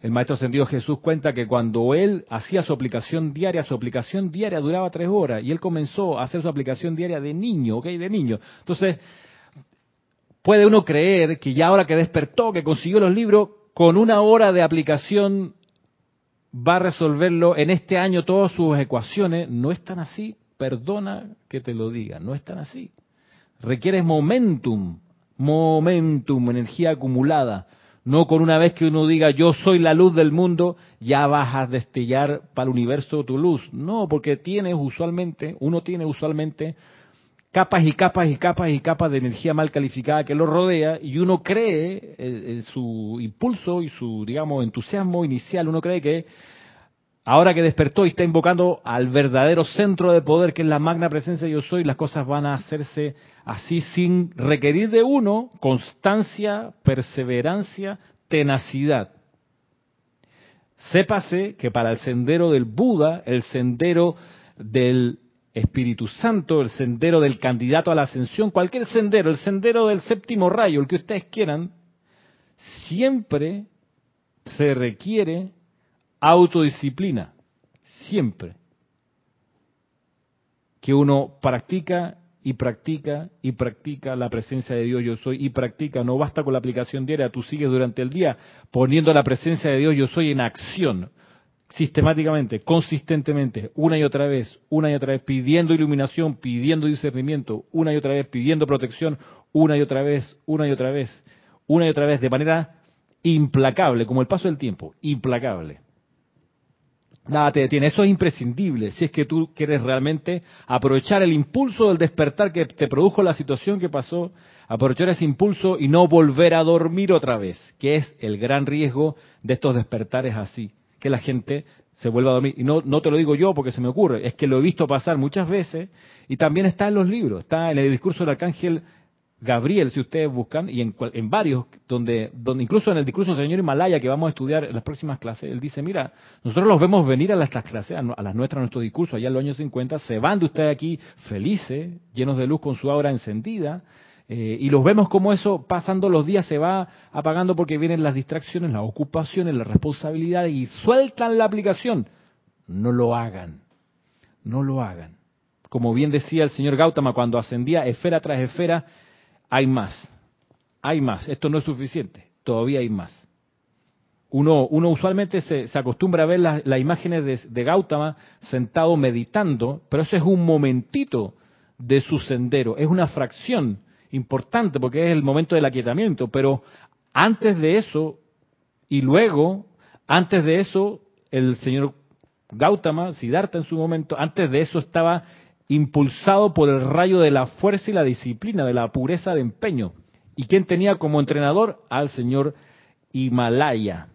el Maestro Ascendido Jesús cuenta que cuando él hacía su aplicación diaria, su aplicación diaria duraba tres horas y él comenzó a hacer su aplicación diaria de niño, ¿ok? De niño. Entonces, puede uno creer que ya ahora que despertó, que consiguió los libros, con una hora de aplicación va a resolverlo en este año todas sus ecuaciones, no es tan así. Perdona que te lo diga, no es tan así. Requieres momentum, momentum, energía acumulada. No con una vez que uno diga yo soy la luz del mundo, ya vas a destellar para el universo tu luz. No, porque tienes usualmente, uno tiene usualmente capas y capas y capas y capas de energía mal calificada que lo rodea y uno cree en su impulso y su, digamos, entusiasmo inicial, uno cree que ahora que despertó y está invocando al verdadero centro de poder que es la magna presencia yo soy, las cosas van a hacerse así sin requerir de uno constancia, perseverancia, tenacidad. Sépase que para el sendero del Buda, el sendero del Espíritu Santo, el sendero del candidato a la ascensión, cualquier sendero, el sendero del séptimo rayo, el que ustedes quieran, siempre se requiere autodisciplina, siempre. Que uno practica y practica y practica la presencia de Dios yo soy y practica, no basta con la aplicación diaria, tú sigues durante el día poniendo la presencia de Dios yo soy en acción sistemáticamente, consistentemente, una y otra vez, una y otra vez, pidiendo iluminación, pidiendo discernimiento, una y otra vez, pidiendo protección, una y otra vez, una y otra vez, una y otra vez, de manera implacable, como el paso del tiempo, implacable. Nada te detiene, eso es imprescindible si es que tú quieres realmente aprovechar el impulso del despertar que te produjo la situación que pasó, aprovechar ese impulso y no volver a dormir otra vez, que es el gran riesgo de estos despertares así que la gente se vuelva a dormir. Y no, no te lo digo yo porque se me ocurre, es que lo he visto pasar muchas veces y también está en los libros, está en el discurso del arcángel Gabriel, si ustedes buscan, y en, en varios, donde, donde incluso en el discurso del señor Himalaya que vamos a estudiar en las próximas clases, él dice, mira, nosotros los vemos venir a estas clases, a, las nuestras, a nuestro discurso, allá en los años 50, se van de ustedes aquí felices, llenos de luz con su aura encendida, Eh, y los vemos como eso, pasando los días, se va apagando porque vienen las distracciones, las ocupaciones, las responsabilidades y sueltan la aplicación. No lo hagan, no lo hagan. Como bien decía el señor Gautama, cuando ascendía esfera tras esfera, hay más, hay más. Esto no es suficiente, todavía hay más. Uno, uno usualmente se, acostumbra a ver las, imágenes de, de Gautama sentado meditando, pero eso es un momentito de su sendero, es una fracción importante porque es el momento del aquietamiento, pero antes de eso y luego, antes de eso, el señor Gautama, Siddhartha en su momento, antes de eso estaba impulsado por el rayo de la fuerza y la disciplina, de la pureza de empeño. ¿Y quién tenía como entrenador? Al señor Himalaya.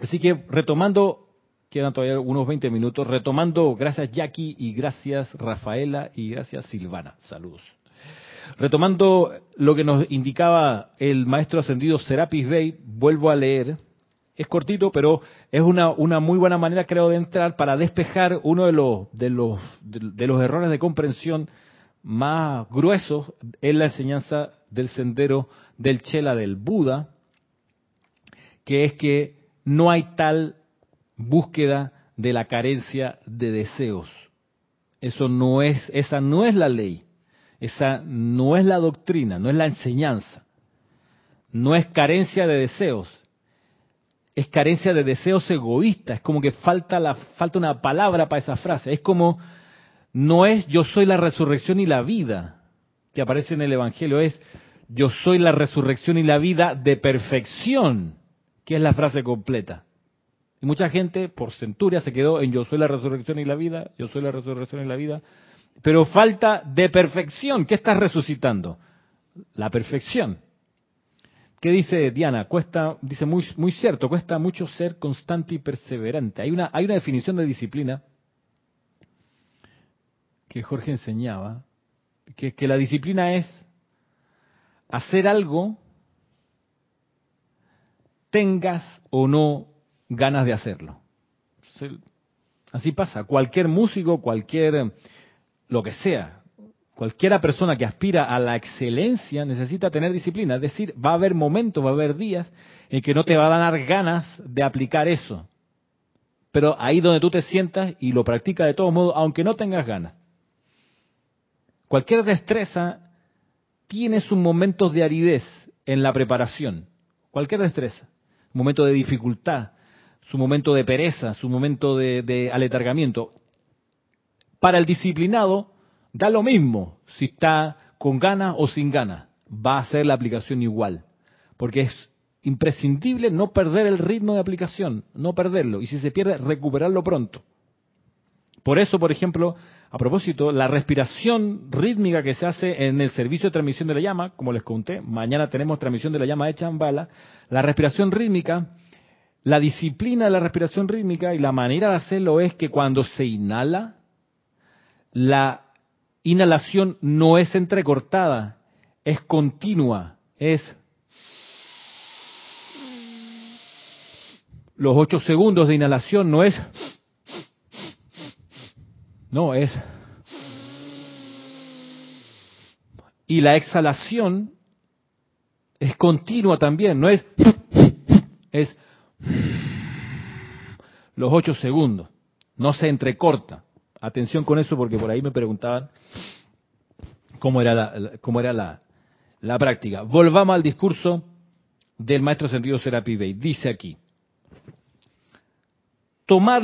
Así que retomando, quedan todavía unos 20 minutos, retomando, gracias Jackie y gracias Rafaela y gracias Silvana. Saludos. Retomando lo que nos indicaba el maestro ascendido Serapis Bey, vuelvo a leer. Es cortito, pero es una, una muy buena manera, creo, de entrar para despejar uno de los, de los, de los errores de comprensión más gruesos en la enseñanza del sendero del Chela del Buda, que es que no hay tal búsqueda de la carencia de deseos. Eso no es, esa no es la ley. Esa no es la doctrina, no es la enseñanza. No es carencia de deseos. Es carencia de deseos egoístas. Es como que falta, la, falta una palabra para esa frase. Es como, no es yo soy la resurrección y la vida que aparece en el Evangelio. Es yo soy la resurrección y la vida de perfección, que es la frase completa. Y mucha gente por centuria se quedó en yo soy la resurrección y la vida, yo soy la resurrección y la vida, pero falta de perfección. ¿Qué estás resucitando? La perfección. ¿Qué dice Diana? Cuesta, dice muy, muy cierto, cuesta mucho ser constante y perseverante. Hay una, hay una definición de disciplina que Jorge enseñaba, que, que la disciplina es hacer algo, tengas o no ganas de hacerlo. Así pasa. Cualquier músico, cualquier lo que sea. Cualquiera persona que aspira a la excelencia necesita tener disciplina. Es decir, va a haber momentos, va a haber días en que no te va a dar ganas de aplicar eso. Pero ahí donde tú te sientas y lo practicas de todos modos, aunque no tengas ganas. Cualquier destreza tiene sus momentos de aridez en la preparación. Cualquier destreza. Momento de dificultad, su momento de pereza, su momento de aletargamiento. Para el disciplinado, da lo mismo si está con ganas o sin ganas. Va a ser la aplicación igual. Porque es imprescindible no perder el ritmo de aplicación, no perderlo. Y si se pierde, recuperarlo pronto. Por eso, por ejemplo, a propósito, la respiración rítmica que se hace en el servicio de transmisión de la llama, como les conté, mañana tenemos transmisión de la llama de Chambala, la respiración rítmica, la disciplina de la respiración rítmica y la manera de hacerlo es que cuando se inhala, la inhalación no es entrecortada, es continua, es los ocho segundos de inhalación no es, no es, y la exhalación es continua también, no es, es los ocho segundos, no se entrecorta. Atención con eso porque por ahí me preguntaban cómo era la, cómo era la, práctica. Volvamos al discurso del maestro sentido Serapi Bey. Dice aquí, tomar,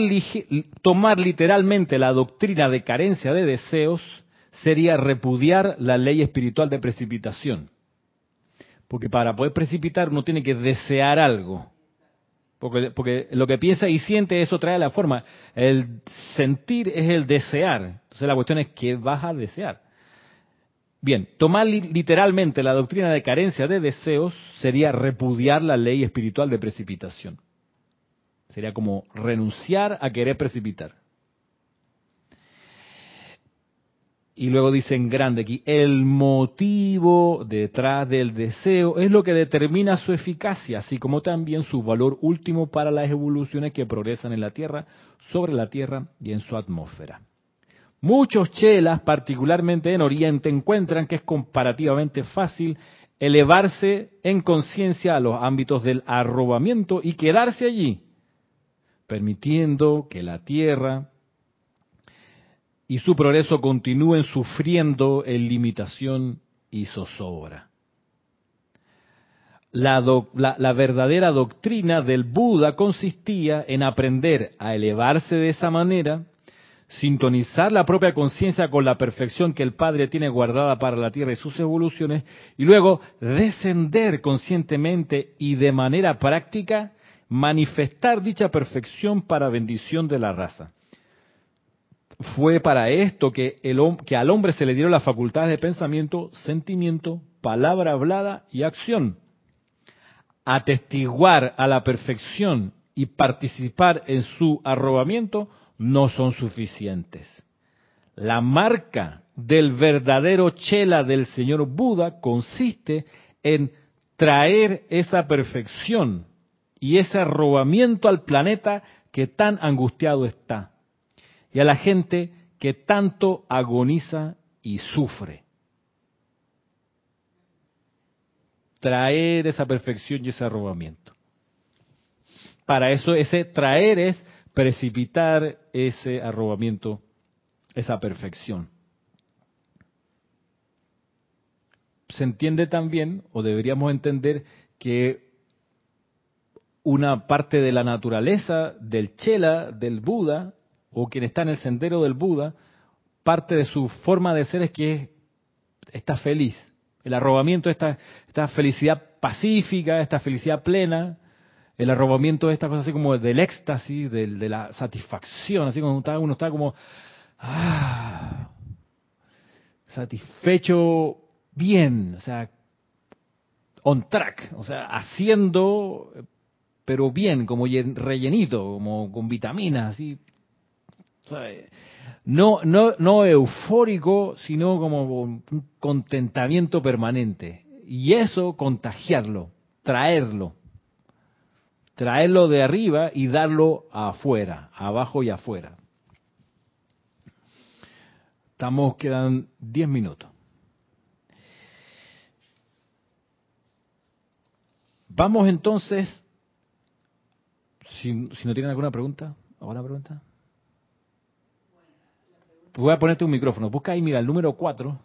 tomar literalmente la doctrina de carencia de deseos sería repudiar la ley espiritual de precipitación. Porque para poder precipitar uno tiene que desear algo. Porque, lo que piensa y siente, eso trae la forma. El sentir es el desear. Entonces la cuestión es qué vas a desear. Bien, tomar literalmente la doctrina de carencia de deseos sería repudiar la ley espiritual de precipitación. Sería como renunciar a querer precipitar. Y luego dice en grande aquí, el motivo detrás del deseo es lo que determina su eficacia, así como también su valor último para las evoluciones que progresan en la Tierra, sobre la Tierra y en su atmósfera. Muchos chelas, particularmente en Oriente, encuentran que es comparativamente fácil elevarse en conciencia a los ámbitos del arrobamiento y quedarse allí, permitiendo que la tierra y su progreso continúen sufriendo en limitación y zozobra. La, la, verdadera doctrina del Buda consistía en aprender a elevarse de esa manera, sintonizar la propia conciencia con la perfección que el Padre tiene guardada para la Tierra y sus evoluciones, y luego descender conscientemente y de manera práctica, manifestar dicha perfección para bendición de la raza. Fue para esto que, el, que al hombre se le dieron las facultades de pensamiento, sentimiento, palabra hablada y acción atestiguar a la perfección y participar en su arrobamiento no son suficientes. La marca del verdadero chela del señor Buda consiste en traer esa perfección y ese arrobamiento al planeta que tan angustiado está y a la gente que tanto agoniza y sufre. traer esa perfección y ese arrobamiento. Para eso ese traer es precipitar ese arrobamiento, esa perfección. Se entiende también, o deberíamos entender, que una parte de la naturaleza del Chela, del Buda, o quien está en el sendero del Buda, parte de su forma de ser es que está feliz, el arrobamiento, esta, esta felicidad pacífica, esta felicidad plena, el arrobamiento de esta cosa así como del éxtasis, de, la satisfacción, así como uno está como ah, satisfecho bien, o sea, on track, o sea, haciendo, pero bien, como rellenito, como con vitaminas, así. No, no, no eufórico, sino como un contentamiento permanente. Y eso contagiarlo, traerlo, traerlo de arriba y darlo afuera, abajo y afuera. Estamos, quedan 10 minutos. Vamos entonces, si, si no tienen alguna pregunta, ¿alguna pregunta? Voy a ponerte un micrófono. Busca ahí, mira, el número 4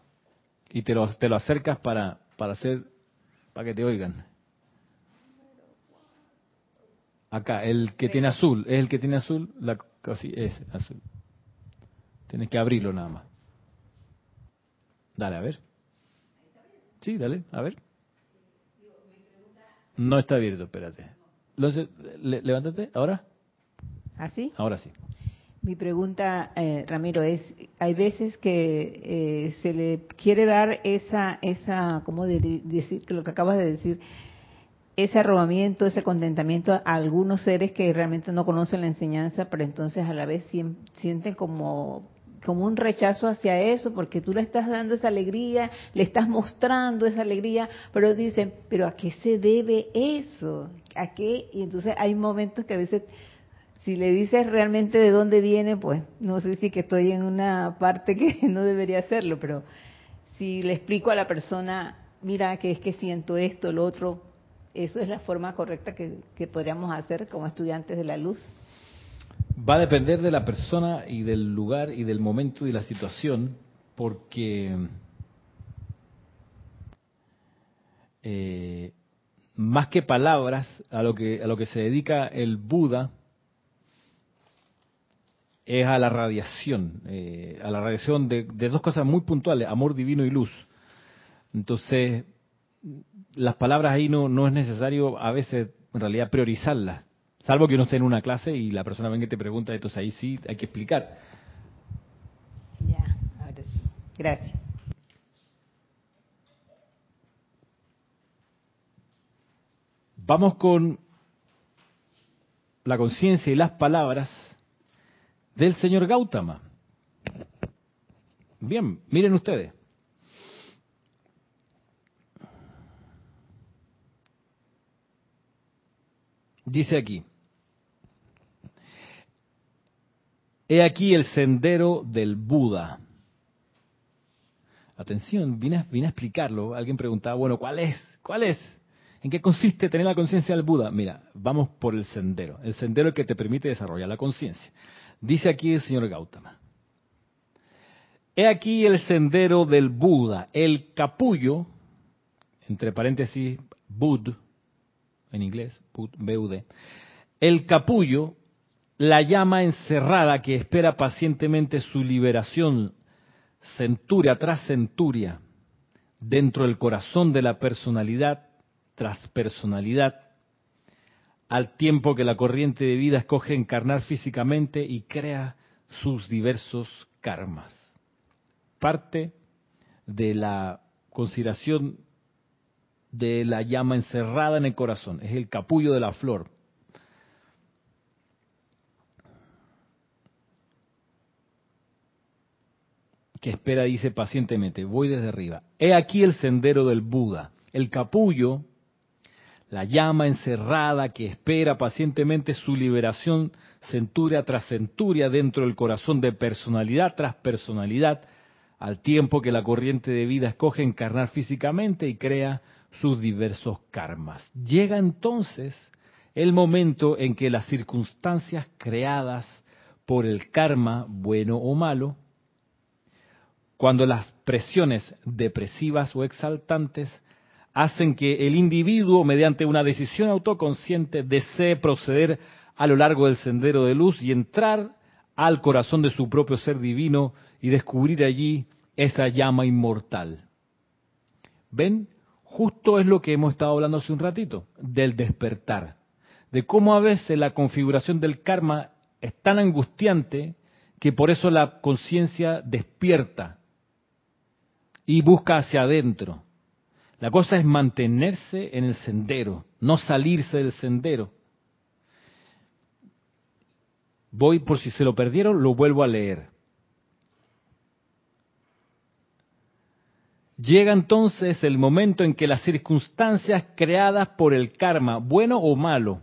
y te lo, te lo acercas para, para hacer, para que te oigan. Acá, el que tiene azul, es el que tiene azul, la casi es azul. Tienes que abrirlo nada más. Dale, a ver. Sí, dale, a ver. No está abierto, espérate. Entonces, levántate, ¿ahora? ¿Así? ¿Ah, ahora sí. Mi pregunta, eh, Ramiro, es, hay veces que eh, se le quiere dar esa, esa, ¿cómo decir lo que acabas de decir? Ese arrobamiento, ese contentamiento a algunos seres que realmente no conocen la enseñanza, pero entonces a la vez sienten como, como un rechazo hacia eso, porque tú le estás dando esa alegría, le estás mostrando esa alegría, pero dicen, pero ¿a qué se debe eso? ¿A qué? Y entonces hay momentos que a veces si le dices realmente de dónde viene, pues no sé si que estoy en una parte que no debería hacerlo, pero si le explico a la persona, mira, que es que siento esto, lo otro, eso es la forma correcta que, podríamos hacer como estudiantes de la luz. Va a depender de la persona y del lugar y del momento y la situación, porque eh, más que palabras, a lo que, a lo que se dedica el Buda, es a la radiación, eh, a la radiación de, dos cosas muy puntuales, amor divino y luz. Entonces, las palabras ahí no, no es necesario a veces en realidad priorizarlas, salvo que uno esté en una clase y la persona venga y te pregunta, entonces ahí sí hay que explicar. Ya, ahora sí. Gracias. Vamos con la conciencia y las palabras del señor Gautama. Bien, miren ustedes. Dice aquí, He aquí el sendero del Buda. Atención, vine a, explicarlo. Alguien preguntaba, bueno, ¿cuál es? ¿Cuál es? ¿En qué consiste tener la conciencia del Buda? Mira, vamos por el sendero, el sendero que te permite desarrollar la conciencia. Dice aquí el señor Gautama. He aquí el sendero del Buda, el capullo, entre paréntesis, Bud, en inglés, Bud, el capullo, la llama encerrada que espera pacientemente su liberación, centuria tras centuria, dentro del corazón de la personalidad tras personalidad, al tiempo que la corriente de vida escoge encarnar físicamente y crea sus diversos karmas. Parte de la consideración de la llama encerrada en el corazón, es el capullo de la flor. que espera, dice pacientemente, voy desde arriba. He aquí el sendero del Buda. El capullo la llama encerrada que espera pacientemente su liberación centuria tras centuria dentro del corazón de personalidad tras personalidad, al tiempo que la corriente de vida escoge encarnar físicamente y crea sus diversos karmas. Llega entonces el momento en que las circunstancias creadas por el karma, bueno o malo, cuando las presiones depresivas o exaltantes hacen que el individuo, mediante una decisión autoconsciente, desee proceder a lo largo del sendero de luz y entrar al corazón de su propio ser divino y descubrir allí esa llama inmortal. ¿Ven? Justo es lo que hemos estado hablando hace un ratito, del despertar, de cómo a veces la configuración del karma es tan angustiante que por eso la conciencia despierta y busca hacia adentro la cosa es mantenerse en el sendero, no salirse del sendero. Voy, por si se lo perdieron, lo vuelvo a leer. Llega entonces el momento en que las circunstancias creadas por el karma, bueno o malo,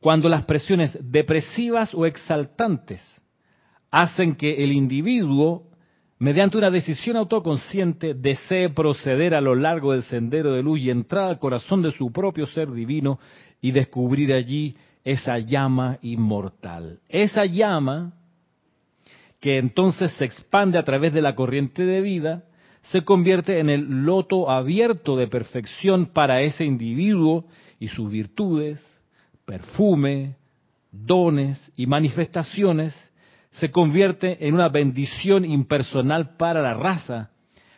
cuando las presiones depresivas o exaltantes hacen que el individuo mediante una decisión autoconsciente, desee proceder a lo largo del sendero de luz y entrar al corazón de su propio ser divino y descubrir allí esa llama inmortal. Esa llama que entonces se expande a través de la corriente de vida, se convierte en el loto abierto de perfección para ese individuo y sus virtudes, perfume, dones y manifestaciones se convierte en una bendición impersonal para la raza,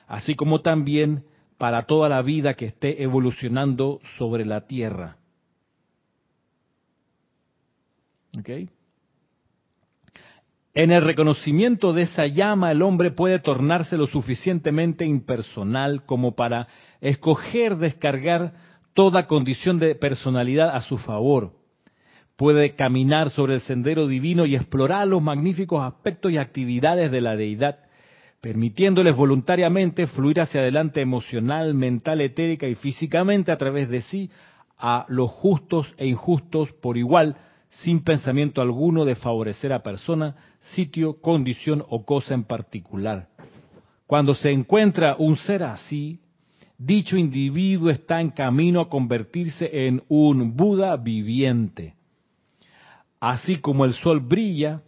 así como también para toda la vida que esté evolucionando sobre la tierra. En el reconocimiento de esa llama, el hombre puede tornarse lo suficientemente impersonal como para escoger descargar toda condición de personalidad a su favor puede caminar sobre el sendero divino y explorar los magníficos aspectos y actividades de la deidad, permitiéndoles voluntariamente fluir hacia adelante emocional, mental, etérica y físicamente a través de sí a los justos e injustos por igual, sin pensamiento alguno de favorecer a persona, sitio, condición o cosa en particular. Cuando se encuentra un ser así, dicho individuo está en camino a convertirse en un Buda viviente Así como el sol brilla,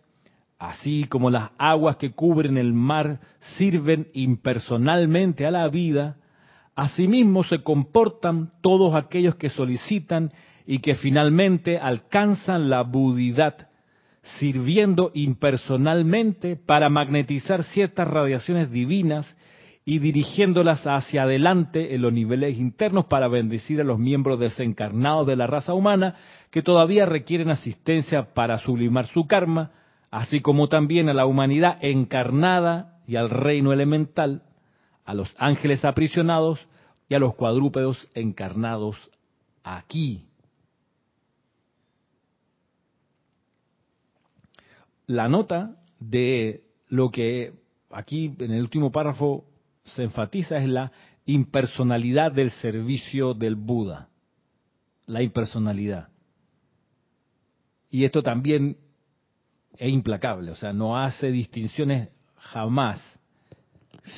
así como las aguas que cubren el mar sirven impersonalmente a la vida, asimismo se comportan todos aquellos que solicitan y que finalmente alcanzan la budidad, sirviendo impersonalmente para magnetizar ciertas radiaciones divinas y dirigiéndolas hacia adelante en los niveles internos para bendecir a los miembros desencarnados de la raza humana que todavía requieren asistencia para sublimar su karma, así como también a la humanidad encarnada y al reino elemental, a los ángeles aprisionados y a los cuadrúpedos encarnados aquí. La nota de lo que aquí en el último párrafo se enfatiza es la impersonalidad del servicio del Buda. La impersonalidad. Y esto también es implacable, o sea, no hace distinciones jamás.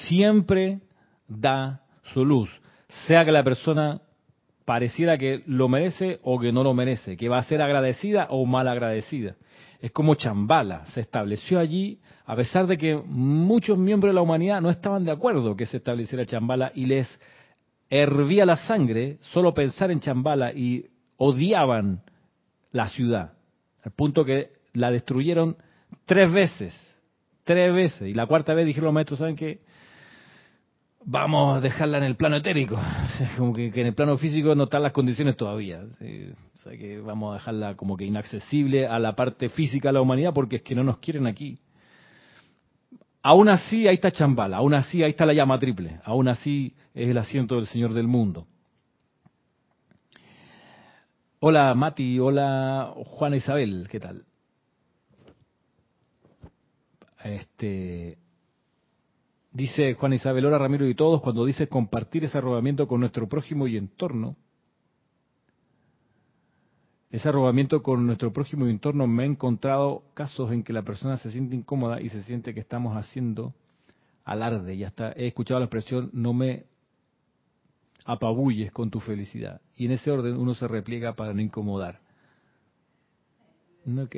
Siempre da su luz, sea que la persona pareciera que lo merece o que no lo merece, que va a ser agradecida o mal agradecida. Es como Chambala, se estableció allí a pesar de que muchos miembros de la humanidad no estaban de acuerdo que se estableciera Chambala y les hervía la sangre solo pensar en Chambala y odiaban la ciudad, al punto que la destruyeron tres veces, tres veces, y la cuarta vez dijeron los maestros, ¿saben qué? Vamos a dejarla en el plano etérico, como que, en el plano físico no están las condiciones todavía, o sea que vamos a dejarla como que inaccesible a la parte física de la humanidad porque es que no nos quieren aquí. Aún así, ahí está Chambala, aún así, ahí está la llama triple, aún así es el asiento del Señor del mundo. Hola Mati, hola Juana Isabel, ¿qué tal? Este, dice Juana Isabel, hola Ramiro y todos, cuando dice compartir ese arrobamiento con nuestro prójimo y entorno, ese arrobamiento con nuestro prójimo y entorno, me he encontrado casos en que la persona se siente incómoda y se siente que estamos haciendo alarde. Y hasta he escuchado la expresión, no me apabulles con tu felicidad. Y en ese orden uno se repliega para no incomodar. Ok.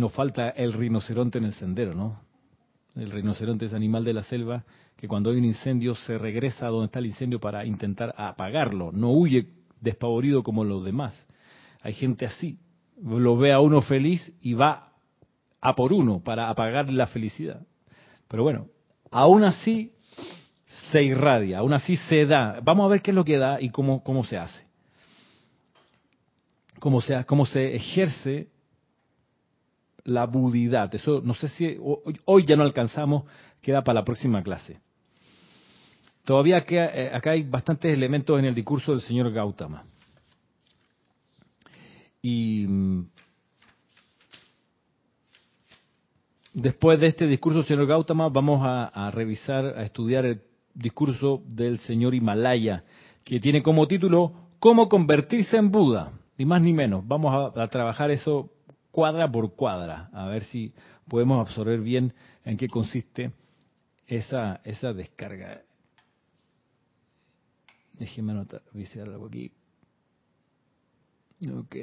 Nos falta el rinoceronte en el sendero, ¿no? El rinoceronte es animal de la selva que cuando hay un incendio se regresa a donde está el incendio para intentar apagarlo, no huye despavorido como los demás. Hay gente así, lo ve a uno feliz y va a por uno para apagar la felicidad. Pero bueno, aún así se irradia, aún así se da. Vamos a ver qué es lo que da y cómo, cómo se hace. Cómo se, cómo se ejerce la budidad. Eso no sé si hoy ya no alcanzamos, queda para la próxima clase. Todavía eh, acá hay bastantes elementos en el discurso del señor Gautama. Y mm, Después de este discurso, señor Gautama, vamos a, revisar, a estudiar el discurso del señor Himalaya, que tiene como título ¿Cómo convertirse en Buda? Ni más ni menos. Vamos a, trabajar eso cuadra por cuadra, a ver si podemos absorber bien en qué consiste esa, esa descarga. Déjeme anotar, visual algo aquí. Ok.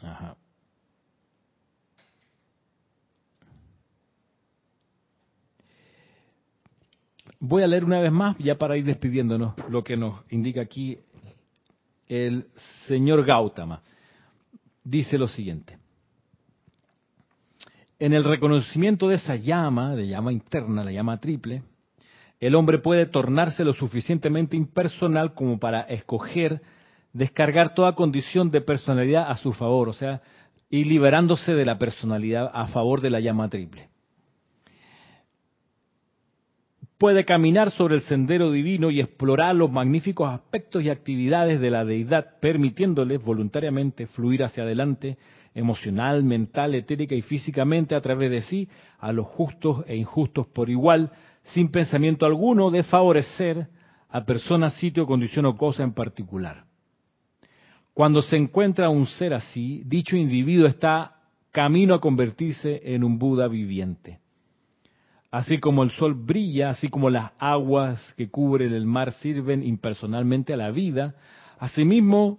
Ajá. Voy a leer una vez más, ya para ir despidiéndonos, lo que nos indica aquí el señor Gautama. Dice lo siguiente. En el reconocimiento de esa llama, de llama interna, la llama triple, el hombre puede tornarse lo suficientemente impersonal como para escoger descargar toda condición de personalidad a su favor, o sea, ir liberándose de la personalidad a favor de la llama triple puede caminar sobre el sendero divino y explorar los magníficos aspectos y actividades de la deidad, permitiéndoles voluntariamente fluir hacia adelante emocional, mental, etérica y físicamente a través de sí a los justos e injustos por igual, sin pensamiento alguno de favorecer a persona, sitio, condición o cosa en particular. Cuando se encuentra un ser así, dicho individuo está camino a convertirse en un Buda viviente. Así como el sol brilla, así como las aguas que cubren el mar sirven impersonalmente a la vida, asimismo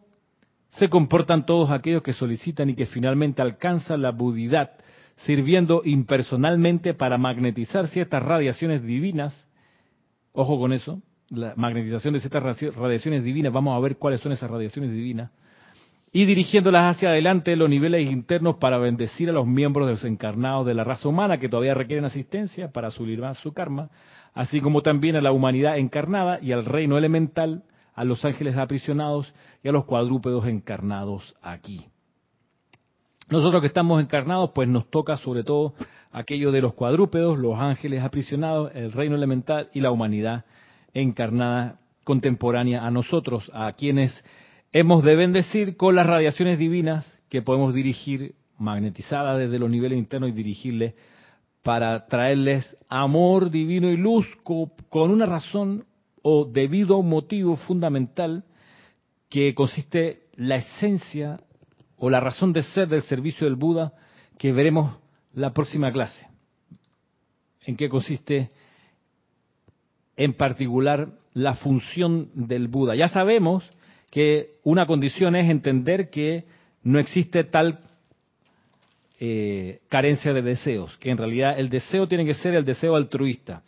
se comportan todos aquellos que solicitan y que finalmente alcanzan la budidad, sirviendo impersonalmente para magnetizar ciertas radiaciones divinas. Ojo con eso, la magnetización de ciertas radiaciones divinas, vamos a ver cuáles son esas radiaciones divinas y dirigiéndolas hacia adelante los niveles internos para bendecir a los miembros desencarnados de la raza humana que todavía requieren asistencia para subir más su karma, así como también a la humanidad encarnada y al reino elemental, a los ángeles aprisionados y a los cuadrúpedos encarnados aquí. Nosotros que estamos encarnados, pues nos toca sobre todo aquello de los cuadrúpedos, los ángeles aprisionados, el reino elemental y la humanidad encarnada contemporánea a nosotros, a quienes hemos de bendecir con las radiaciones divinas que podemos dirigir, magnetizadas desde los niveles internos y dirigirles para traerles amor divino y luz con una razón o debido motivo fundamental que consiste la esencia o la razón de ser del servicio del Buda que veremos la próxima clase. ¿En qué consiste en particular la función del Buda? Ya sabemos que una condición es entender que no existe tal eh, carencia de deseos, que en realidad el deseo tiene que ser el deseo altruista.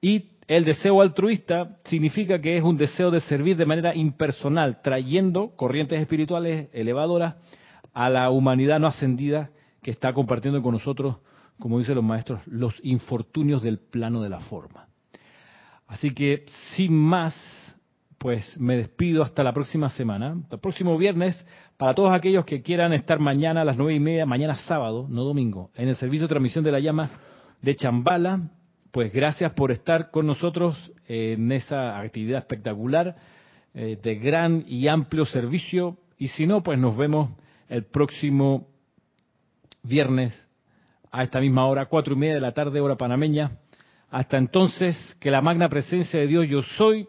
Y el deseo altruista significa que es un deseo de servir de manera impersonal, trayendo corrientes espirituales elevadoras a la humanidad no ascendida que está compartiendo con nosotros, como dicen los maestros, los infortunios del plano de la forma. Así que, sin más, pues me despido hasta la próxima semana, el próximo viernes, para todos aquellos que quieran estar mañana a las nueve y media, mañana sábado, no domingo, en el servicio de transmisión de la llama de Chambala, pues gracias por estar con nosotros en esa actividad espectacular eh, de gran y amplio servicio. Y si no, pues nos vemos el próximo viernes a esta misma hora, cuatro y media de la tarde, hora panameña. Hasta entonces, que la magna presencia de Dios yo soy,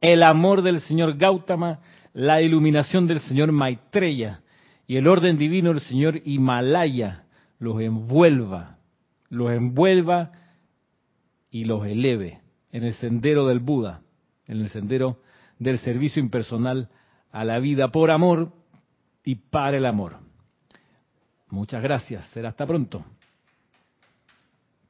el amor del Señor Gautama, la iluminación del Señor Maitreya y el orden divino del Señor Himalaya los envuelva, los envuelva y los eleve en el sendero del Buda, en el sendero del servicio impersonal a la vida por amor y para el amor. Muchas gracias. Será hasta pronto.